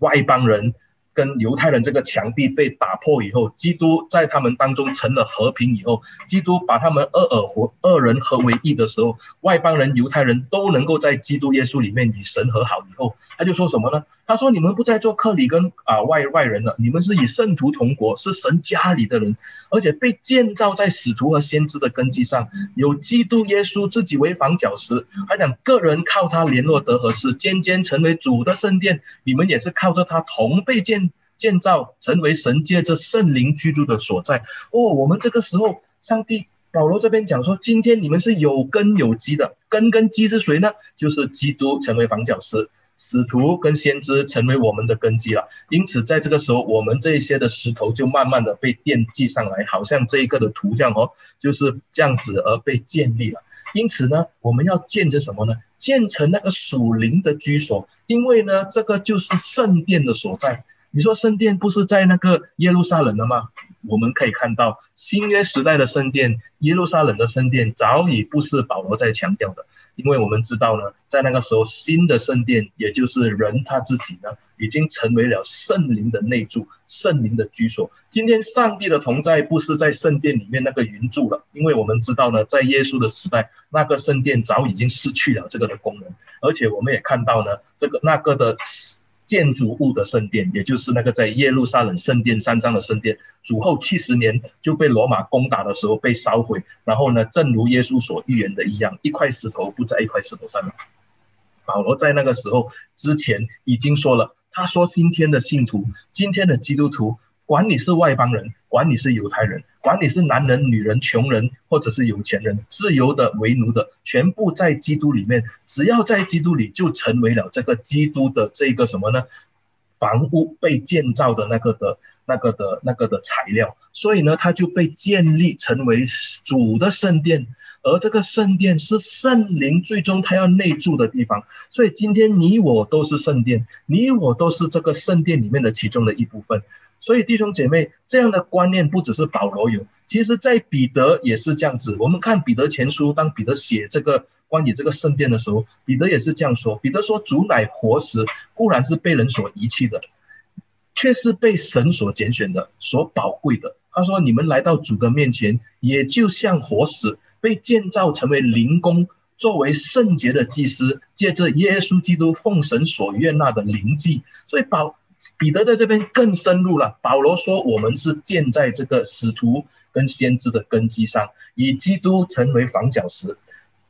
外邦人。跟犹太人这个墙壁被打破以后，基督在他们当中成了和平以后，基督把他们二尔合二人合为一的时候，外邦人、犹太人都能够在基督耶稣里面与神和好以后，他就说什么呢？他说：“你们不再做客里跟啊外外人了，你们是与圣徒同国，是神家里的人，而且被建造在使徒和先知的根基上，有基督耶稣自己为房角石，还讲个人靠他联络得合适，渐渐成为主的圣殿。你们也是靠着他同被建。”建造成为神借着圣灵居住的所在哦。我们这个时候，上帝保罗这边讲说，今天你们是有根有基的，根跟基是谁呢？就是基督成为房角石，使徒跟先知成为我们的根基了。因此，在这个时候，我们这些的石头就慢慢的被奠基上来，好像这一个的图像哦，就是这样子而被建立了。因此呢，我们要建成什么呢？建成那个属灵的居所，因为呢，这个就是圣殿的所在。你说圣殿不是在那个耶路撒冷了吗？我们可以看到新约时代的圣殿，耶路撒冷的圣殿早已不是保罗在强调的，因为我们知道呢，在那个时候新的圣殿，也就是人他自己呢，已经成为了圣灵的内住，圣灵的居所。今天上帝的同在不是在圣殿里面那个云柱了，因为我们知道呢，在耶稣的时代，那个圣殿早已经失去了这个的功能，而且我们也看到呢，这个那个的。建筑物的圣殿，也就是那个在耶路撒冷圣殿山上的圣殿，主后七十年就被罗马攻打的时候被烧毁。然后呢，正如耶稣所预言的一样，一块石头不在一块石头上面。保罗在那个时候之前已经说了，他说今天的信徒，今天的基督徒。管你是外邦人，管你是犹太人，管你是男人、女人、穷人，或者是有钱人，自由的、为奴的，全部在基督里面。只要在基督里，就成为了这个基督的这个什么呢？房屋被建造的那个的、那个的、那个的材料。所以呢，它就被建立成为主的圣殿，而这个圣殿是圣灵最终他要内住的地方。所以今天你我都是圣殿，你我都是这个圣殿里面的其中的一部分。所以弟兄姐妹，这样的观念不只是保罗有，其实在彼得也是这样子。我们看彼得前书，当彼得写这个关于这个圣殿的时候，彼得也是这样说。彼得说：“主乃活石，固然是被人所遗弃的，却是被神所拣选的，所宝贵的。”他说：“你们来到主的面前，也就像活石，被建造成为灵宫，作为圣洁的祭司，借着耶稣基督奉神所悦纳的灵祭。”所以保。彼得在这边更深入了。保罗说：“我们是建在这个使徒跟先知的根基上，以基督成为房角石。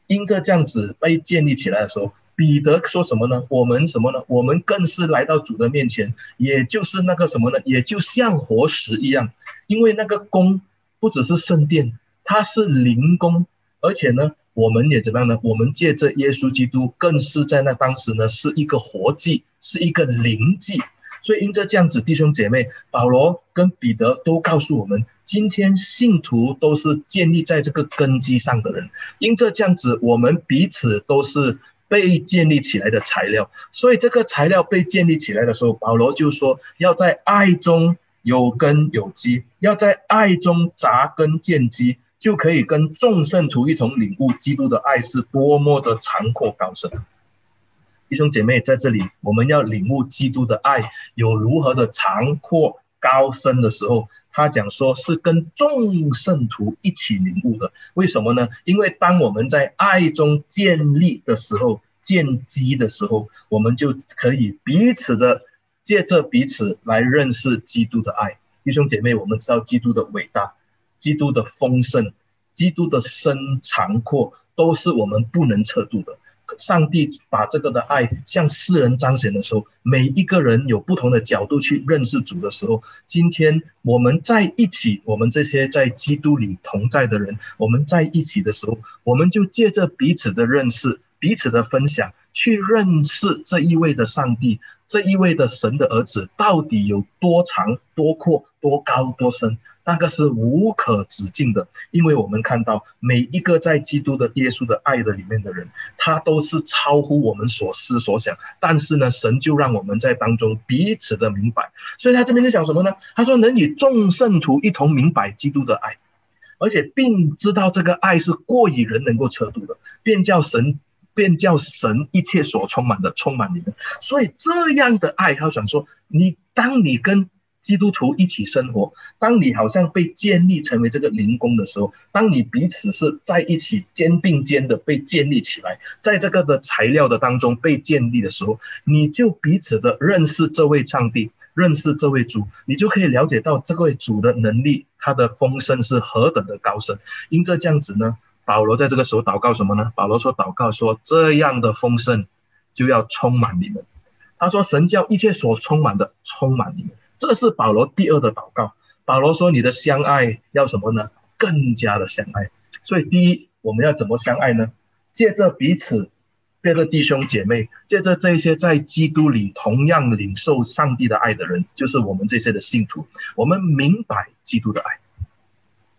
因着这样子被建立起来的时候，彼得说什么呢？我们什么呢？我们更是来到主的面前，也就是那个什么呢？也就像活石一样。因为那个宫不只是圣殿，它是灵工，而且呢，我们也怎么样呢？我们借着耶稣基督，更是在那当时呢，是一个活祭，是一个灵祭。”所以，因着这样子，弟兄姐妹，保罗跟彼得都告诉我们，今天信徒都是建立在这个根基上的人。因着这样子，我们彼此都是被建立起来的材料。所以，这个材料被建立起来的时候，保罗就说，要在爱中有根有基，要在爱中扎根建基，就可以跟众圣徒一同领悟基督的爱是多么的长阔高深。弟兄姐妹，在这里，我们要领悟基督的爱有如何的长阔高深的时候，他讲说是跟众圣徒一起领悟的。为什么呢？因为当我们在爱中建立的时候，建基的时候，我们就可以彼此的借着彼此来认识基督的爱。弟兄姐妹，我们知道基督的伟大，基督的丰盛，基督的深长阔，都是我们不能测度的。上帝把这个的爱向世人彰显的时候，每一个人有不同的角度去认识主的时候，今天我们在一起，我们这些在基督里同在的人，我们在一起的时候，我们就借着彼此的认识、彼此的分享，去认识这一位的上帝，这一位的神的儿子到底有多长、多阔、多高、多深。那个是无可止境的，因为我们看到每一个在基督的耶稣的爱的里面的人，他都是超乎我们所思所想。但是呢，神就让我们在当中彼此的明白。所以他这边就讲什么呢？他说能与众圣徒一同明白基督的爱，而且并知道这个爱是过于人能够测度的，便叫神，便叫神一切所充满的充满你们。所以这样的爱，他想说，你当你跟基督徒一起生活，当你好像被建立成为这个灵宫的时候，当你彼此是在一起肩并肩的被建立起来，在这个的材料的当中被建立的时候，你就彼此的认识这位上帝，认识这位主，你就可以了解到这位主的能力，他的丰盛是何等的高深。因这这样子呢，保罗在这个时候祷告什么呢？保罗说祷告说，这样的丰盛就要充满你们。他说神叫一切所充满的充满你们。这是保罗第二的祷告。保罗说：“你的相爱要什么呢？更加的相爱。所以，第一，我们要怎么相爱呢？借着彼此，借着弟兄姐妹，借着这些在基督里同样领受上帝的爱的人，就是我们这些的信徒。我们明白基督的爱。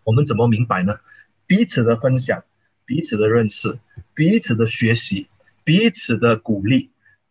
我们怎么明白呢？彼此的分享，彼此的认识，彼此的学习，彼此的鼓励。”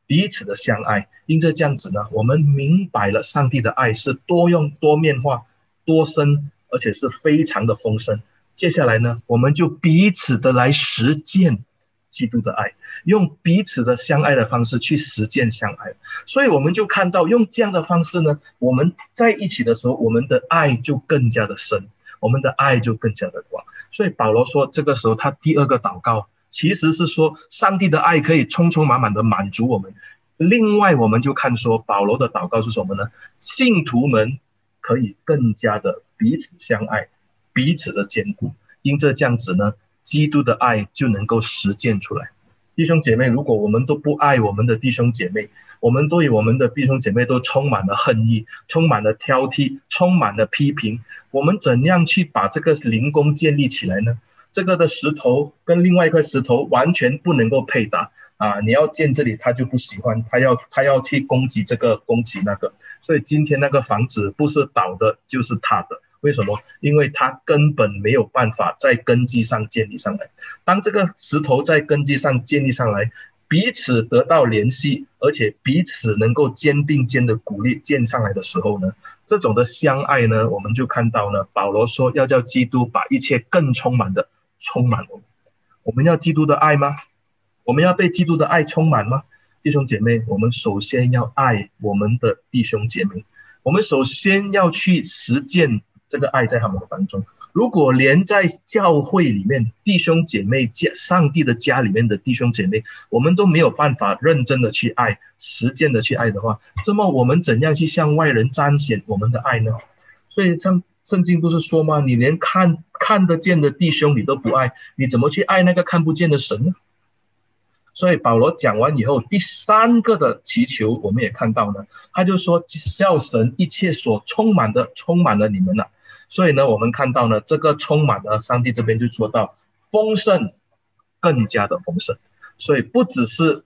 彼此的相爱，因着这样子呢，我们明白了上帝的爱是多用、多面化、多深，而且是非常的丰盛。接下来呢，我们就彼此的来实践基督的爱，用彼此的相爱的方式去实践相爱。所以我们就看到，用这样的方式呢，我们在一起的时候，我们的爱就更加的深，我们的爱就更加的广。所以保罗说，这个时候他第二个祷告。其实是说，上帝的爱可以充充满满的满足我们。另外，我们就看说，保罗的祷告是什么呢？信徒们可以更加的彼此相爱，彼此的坚固。因这这样子呢，基督的爱就能够实践出来。弟兄姐妹，如果我们都不爱我们的弟兄姐妹，我们对我们的弟兄姐妹都充满了恨意，充满了挑剔，充满了批评，我们怎样去把这个灵工建立起来呢？这个的石头跟另外一块石头完全不能够配搭啊！你要建这里，他就不喜欢，他要他要去攻击这个，攻击那个。所以今天那个房子不是倒的，就是塌的。为什么？因为它根本没有办法在根基上建立上来。当这个石头在根基上建立上来，彼此得到联系，而且彼此能够肩并肩的鼓励建上来的时候呢，这种的相爱呢，我们就看到呢，保罗说要叫基督把一切更充满的。充满我们，我们要基督的爱吗？我们要被基督的爱充满吗？弟兄姐妹，我们首先要爱我们的弟兄姐妹，我们首先要去实践这个爱在他们的当中。如果连在教会里面弟兄姐妹家、上帝的家里面的弟兄姐妹，我们都没有办法认真的去爱、实践的去爱的话，这么我们怎样去向外人彰显我们的爱呢？所以像。圣经不是说吗？你连看看得见的弟兄你都不爱，你怎么去爱那个看不见的神呢？所以保罗讲完以后，第三个的祈求我们也看到呢，他就说叫神一切所充满的充满了你们了。所以呢，我们看到呢，这个充满了上帝这边就说到丰盛，更加的丰盛。所以不只是。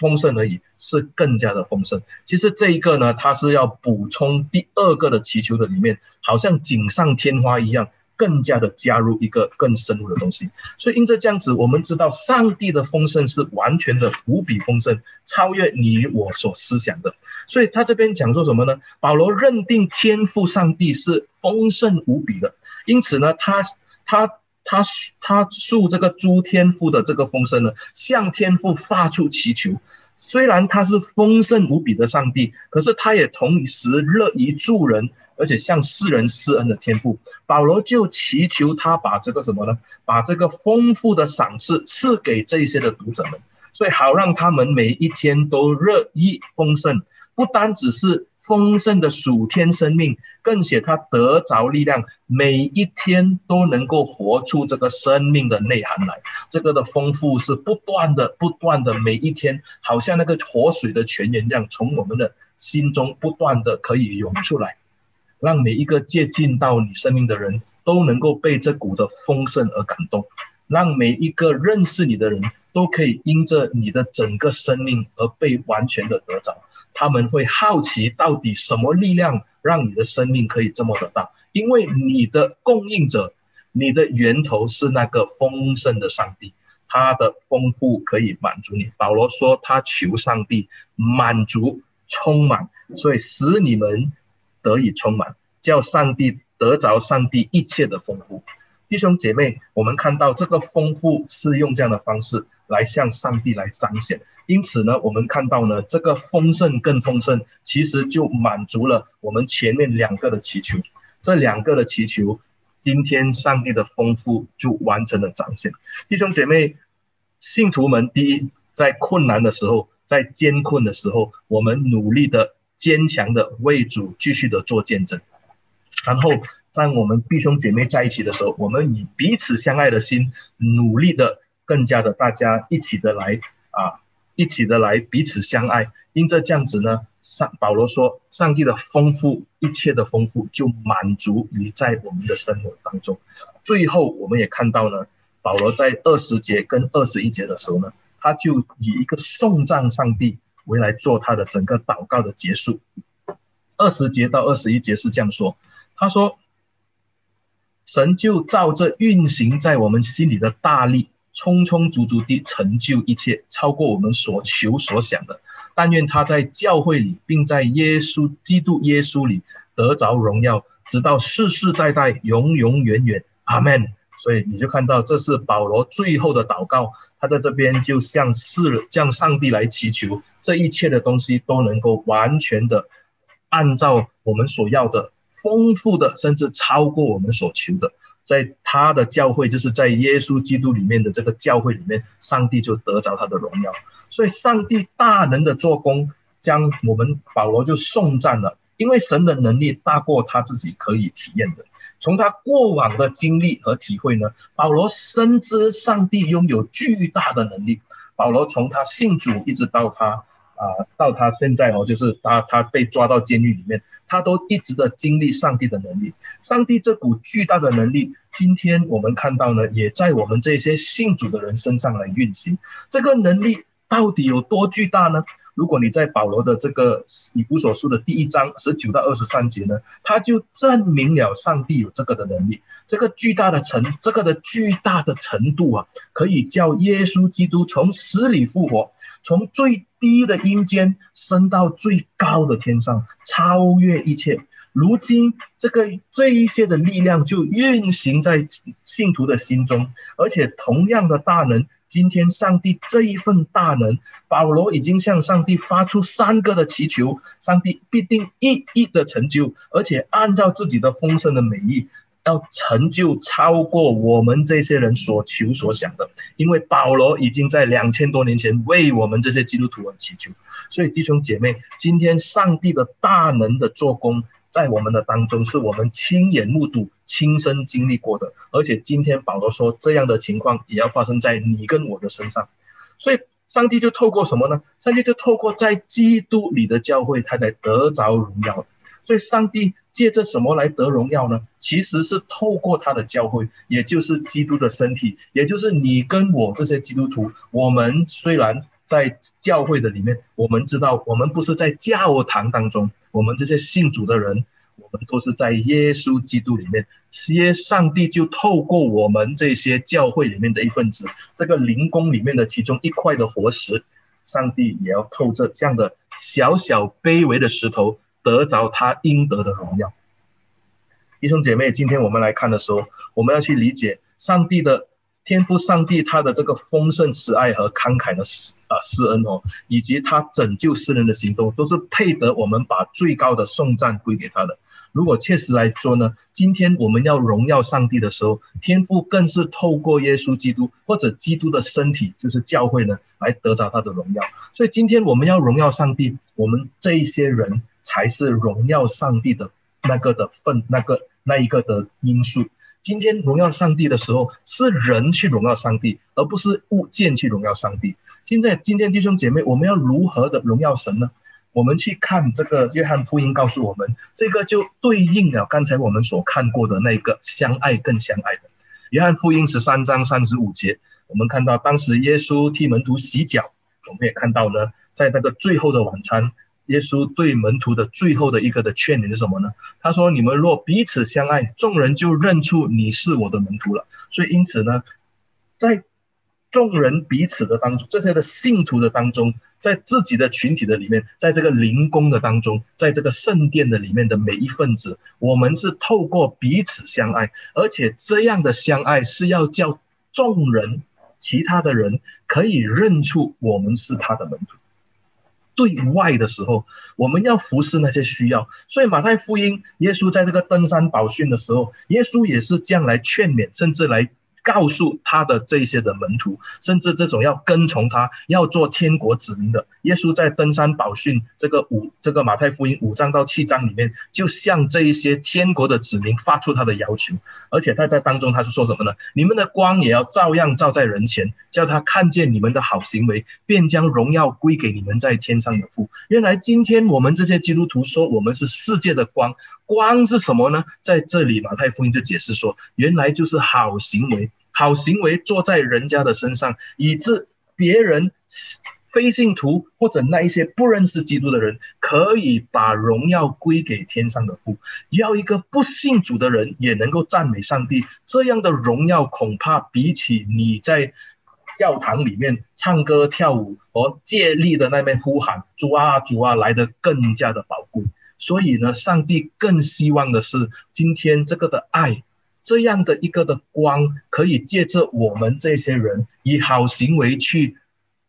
丰盛而已，是更加的丰盛。其实这一个呢，它是要补充第二个的祈求的里面，好像锦上添花一样，更加的加入一个更深入的东西。所以因着这样子，我们知道上帝的丰盛是完全的无比丰盛，超越你我所思想的。所以他这边讲说什么呢？保罗认定天赋上帝是丰盛无比的，因此呢，他他。他他述这个诸天父的这个丰盛呢，向天父发出祈求。虽然他是丰盛无比的上帝，可是他也同时乐于助人，而且向世人施恩的天父。保罗就祈求他把这个什么呢？把这个丰富的赏赐赐给这些的读者们，所以好让他们每一天都乐意丰盛。不单只是丰盛的属天生命，更且他得着力量，每一天都能够活出这个生命的内涵来。这个的丰富是不断的、不断的，每一天好像那个活水的泉源一样，从我们的心中不断的可以涌出来，让每一个接近到你生命的人都能够被这股的丰盛而感动。让每一个认识你的人都可以因着你的整个生命而被完全的得着。他们会好奇到底什么力量让你的生命可以这么的大？因为你的供应者，你的源头是那个丰盛的上帝，他的丰富可以满足你。保罗说他求上帝满足充满，所以使你们得以充满，叫上帝得着上帝一切的丰富。弟兄姐妹，我们看到这个丰富是用这样的方式来向上帝来彰显。因此呢，我们看到呢，这个丰盛更丰盛，其实就满足了我们前面两个的祈求。这两个的祈求，今天上帝的丰富就完成了彰显。弟兄姐妹，信徒们，第一，在困难的时候，在艰困的时候，我们努力的、坚强的为主继续的做见证，然后。当我们弟兄姐妹在一起的时候，我们以彼此相爱的心，努力的更加的大家一起的来啊，一起的来彼此相爱。因着这样子呢，上保罗说，上帝的丰富，一切的丰富就满足于在我们的生活当中。最后，我们也看到呢，保罗在二十节跟二十一节的时候呢，他就以一个颂赞上帝为来做他的整个祷告的结束。二十节到二十一节是这样说，他说。神就照着运行在我们心里的大力，充充足足地成就一切，超过我们所求所想的。但愿他在教会里，并在耶稣基督耶稣里得着荣耀，直到世世代代，永永远远。阿门。所以你就看到，这是保罗最后的祷告，他在这边就向世向上帝来祈求，这一切的东西都能够完全的按照我们所要的。丰富的，甚至超过我们所求的，在他的教会，就是在耶稣基督里面的这个教会里面，上帝就得着他的荣耀。所以，上帝大能的做工，将我们保罗就送赞了，因为神的能力大过他自己可以体验的。从他过往的经历和体会呢，保罗深知上帝拥有巨大的能力。保罗从他信主一直到他。啊，到他现在哦，就是他他被抓到监狱里面，他都一直的经历上帝的能力。上帝这股巨大的能力，今天我们看到呢，也在我们这些信主的人身上来运行。这个能力到底有多巨大呢？如果你在保罗的这个以弗所书的第一章十九到二十三节呢，他就证明了上帝有这个的能力，这个巨大的程，这个的巨大的程度啊，可以叫耶稣基督从死里复活。从最低的阴间升到最高的天上，超越一切。如今，这个这一些的力量就运行在信徒的心中，而且同样的大能，今天上帝这一份大能，保罗已经向上帝发出三个的祈求，上帝必定一一的成就，而且按照自己的丰盛的美意。要成就超过我们这些人所求所想的，因为保罗已经在两千多年前为我们这些基督徒而祈求，所以弟兄姐妹，今天上帝的大能的做工在我们的当中，是我们亲眼目睹、亲身经历过的，而且今天保罗说这样的情况也要发生在你跟我的身上，所以上帝就透过什么呢？上帝就透过在基督里的教会，他才得着荣耀。所以，上帝借着什么来得荣耀呢？其实是透过他的教会，也就是基督的身体，也就是你跟我这些基督徒。我们虽然在教会的里面，我们知道我们不是在教堂当中，我们这些信主的人，我们都是在耶稣基督里面。耶上帝就透过我们这些教会里面的一份子，这个灵宫里面的其中一块的活石，上帝也要透着这样的小小卑微的石头。得着他应得的荣耀，弟兄姐妹，今天我们来看的时候，我们要去理解上帝的天父，上帝他的这个丰盛慈爱和慷慨的施啊施恩哦，以及他拯救世人的行动，都是配得我们把最高的颂赞归给他的。如果确实来说呢，今天我们要荣耀上帝的时候，天父更是透过耶稣基督或者基督的身体，就是教会呢，来得着他的荣耀。所以今天我们要荣耀上帝，我们这一些人。才是荣耀上帝的那个的份，那个那一个的因素。今天荣耀上帝的时候，是人去荣耀上帝，而不是物件去荣耀上帝。现在，今天弟兄姐妹，我们要如何的荣耀神呢？我们去看这个约翰福音，告诉我们，这个就对应了刚才我们所看过的那个相爱更相爱的。约翰福音十三章三十五节，我们看到当时耶稣替门徒洗脚，我们也看到呢，在这个最后的晚餐，耶稣对门徒的最后的一个的劝勉是什么呢？他说：“你们若彼此相爱，众人就认出你是我的门徒了。”所以因此呢，在众人彼此的当中，这些的信徒的当中，在自己的群体的里面，在这个灵宫的当中，在这个圣殿的里面的每一份子，我们是透过彼此相爱，而且这样的相爱是要叫众人、其他的人可以认出我们是他的门徒。对外的时候，我们要服侍那些需要。所以马太福音，耶稣在这个登山宝训的时候，耶稣也是这样来劝勉，甚至来。告诉他的这些的门徒，甚至这种要跟从他、要做天国子民的，耶稣在登山宝训这个五这个马太福音五章到七章里面，就向这一些天国的子民发出他的要求，而且他在当中他是说什么呢？你们的光也要照样照在人前，叫他看见你们的好行为，便将荣耀归给你们在天上的父。原来今天我们这些基督徒说我们是世界的光，光是什么呢？在这里马太福音就解释说，原来就是好行为。好行为做在人家的身上，以致别人非信徒或者那一些不认识基督的人，可以把荣耀归给天上的父。要一个不信主的人也能够赞美上帝，这样的荣耀恐怕比起你在教堂里面唱歌跳舞和借力的那边呼喊“主啊，主啊”来的更加的宝贵。所以呢，上帝更希望的是今天这个的爱。这样的一个的光，可以借着我们这些人以好行为去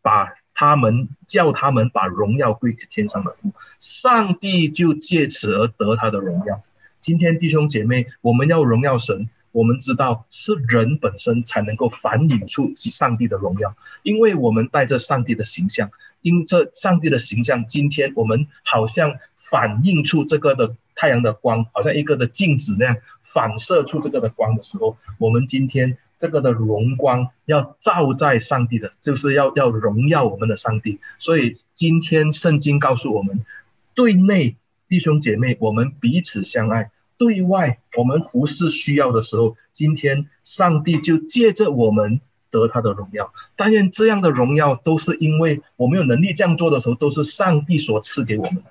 把他们叫他们把荣耀归给天上的父，上帝就借此而得他的荣耀。今天弟兄姐妹，我们要荣耀神。我们知道是人本身才能够反映出上帝的荣耀，因为我们带着上帝的形象，因这上帝的形象，今天我们好像反映出这个的太阳的光，好像一个的镜子那样反射出这个的光的时候，我们今天这个的荣光要照在上帝的，就是要要荣耀我们的上帝。所以今天圣经告诉我们，对内弟兄姐妹，我们彼此相爱。对外，我们服侍需要的时候，今天上帝就借着我们得他的荣耀。但愿这样的荣耀都是因为我们有能力这样做的时候，都是上帝所赐给我们的。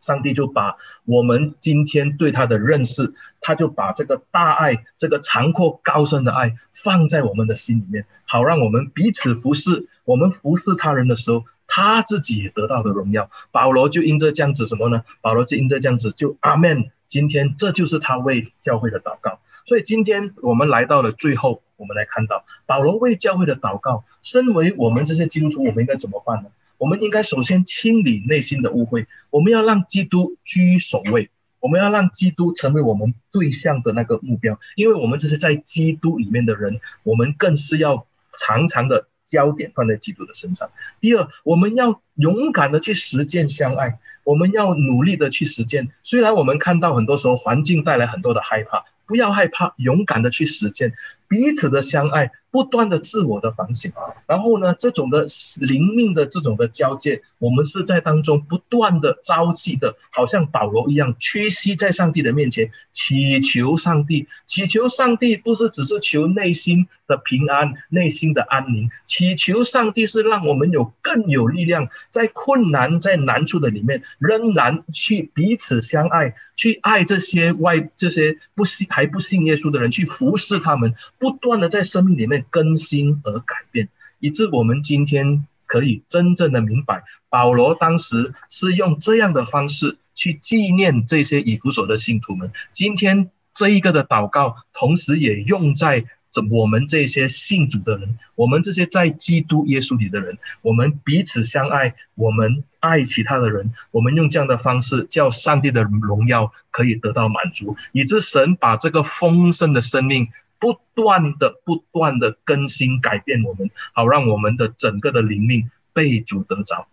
上帝就把我们今天对他的认识，他就把这个大爱、这个长阔高深的爱放在我们的心里面，好让我们彼此服侍。我们服侍他人的时候，他自己也得到的荣耀。保罗就因着这样子什么呢？保罗就因着这样子就阿门。今天这就是他为教会的祷告，所以今天我们来到了最后，我们来看到保罗为教会的祷告。身为我们这些基督徒，我们应该怎么办呢？我们应该首先清理内心的污秽，我们要让基督居首位，我们要让基督成为我们对象的那个目标，因为我们这是在基督里面的人，我们更是要常常的。焦点放在基督的身上。第二，我们要勇敢的去实践相爱，我们要努力的去实践。虽然我们看到很多时候环境带来很多的害怕。不要害怕，勇敢的去实践彼此的相爱，不断的自我的反省。然后呢，这种的灵命的这种的交界，我们是在当中不断的朝气的，好像保罗一样屈膝在上帝的面前，祈求上帝，祈求上帝不是只是求内心的平安、内心的安宁，祈求上帝是让我们有更有力量，在困难、在难处的里面，仍然去彼此相爱，去爱这些外这些不信。还不信耶稣的人去服侍他们，不断的在生命里面更新而改变，以致我们今天可以真正的明白，保罗当时是用这样的方式去纪念这些以弗所的信徒们。今天这一个的祷告，同时也用在这。我们这些信主的人，我们这些在基督耶稣里的人，我们彼此相爱，我们爱其他的人，我们用这样的方式，叫上帝的荣耀可以得到满足，以致神把这个丰盛的生命不断的、不断的更新改变我们，好让我们的整个的灵命被主得着。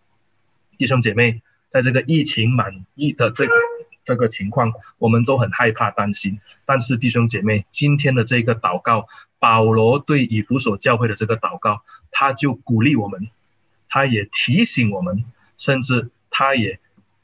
弟兄姐妹，在这个疫情满溢的这个。这个情况我们都很害怕担心，但是弟兄姐妹，今天的这个祷告，保罗对以弗所教会的这个祷告，他就鼓励我们，他也提醒我们，甚至他也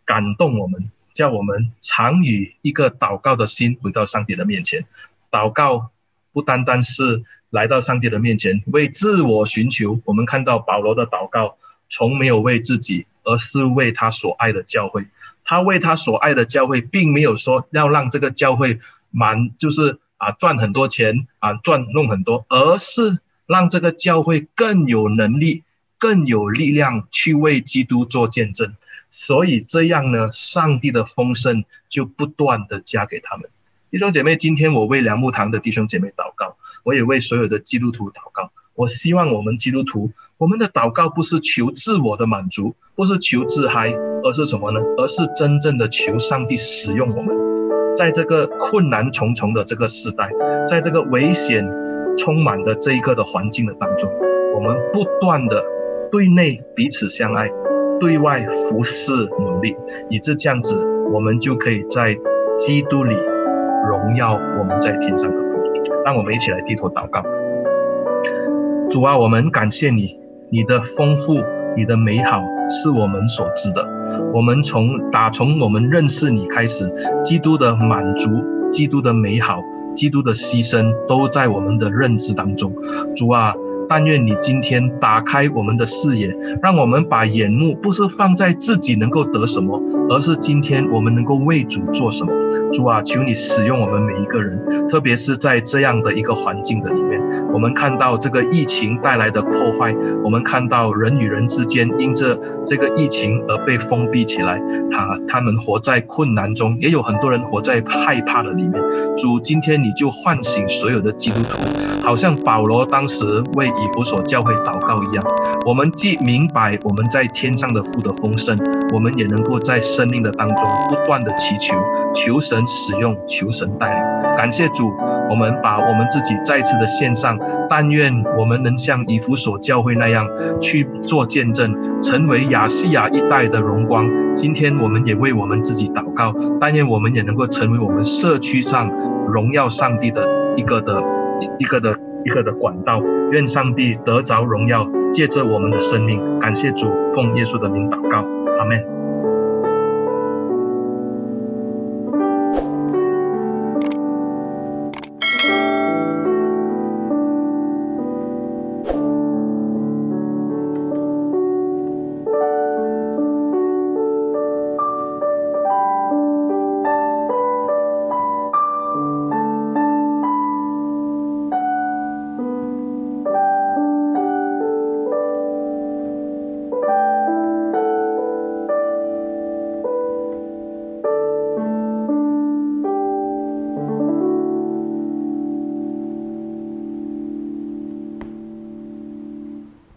感动我们，叫我们常以一个祷告的心回到上帝的面前，祷告不单单是来到上帝的面前为自我寻求。我们看到保罗的祷告，从没有为自己，而是为他所爱的教会。他为他所爱的教会，并没有说要让这个教会满，就是啊赚很多钱啊赚弄很多，而是让这个教会更有能力、更有力量去为基督做见证。所以这样呢，上帝的丰盛就不断的加给他们。弟兄姐妹，今天我为良木堂的弟兄姐妹祷告，我也为所有的基督徒祷告。我希望我们基督徒，我们的祷告不是求自我的满足，不是求自嗨，而是什么呢？而是真正的求上帝使用我们，在这个困难重重的这个时代，在这个危险充满的这一个的环境的当中，我们不断的对内彼此相爱，对外服侍努力，以致这样子，我们就可以在基督里。荣耀我们在天上的父，让我们一起来低头祷告。主啊，我们感谢你，你的丰富，你的美好是我们所知的。我们从打从我们认识你开始，基督的满足，基督的美好，基督的牺牲，都在我们的认知当中。主啊。但愿你今天打开我们的视野，让我们把眼目不是放在自己能够得什么，而是今天我们能够为主做什么。主啊，求你使用我们每一个人，特别是在这样的一个环境的里面，我们看到这个疫情带来的破坏，我们看到人与人之间因着这个疫情而被封闭起来，他他们活在困难中，也有很多人活在害怕的里面。主，今天你就唤醒所有的基督徒，好像保罗当时为。以弗所教会祷告一样，我们既明白我们在天上的父的丰盛，我们也能够在生命的当中不断的祈求，求神使用，求神带领。感谢主，我们把我们自己再次的献上，但愿我们能像以弗所教会那样去做见证，成为亚细亚一带的荣光。今天我们也为我们自己祷告，但愿我们也能够成为我们社区上荣耀上帝的一个的一个的。一个的管道，愿上帝得着荣耀，借着我们的生命，感谢主，奉耶稣的名祷告，阿门。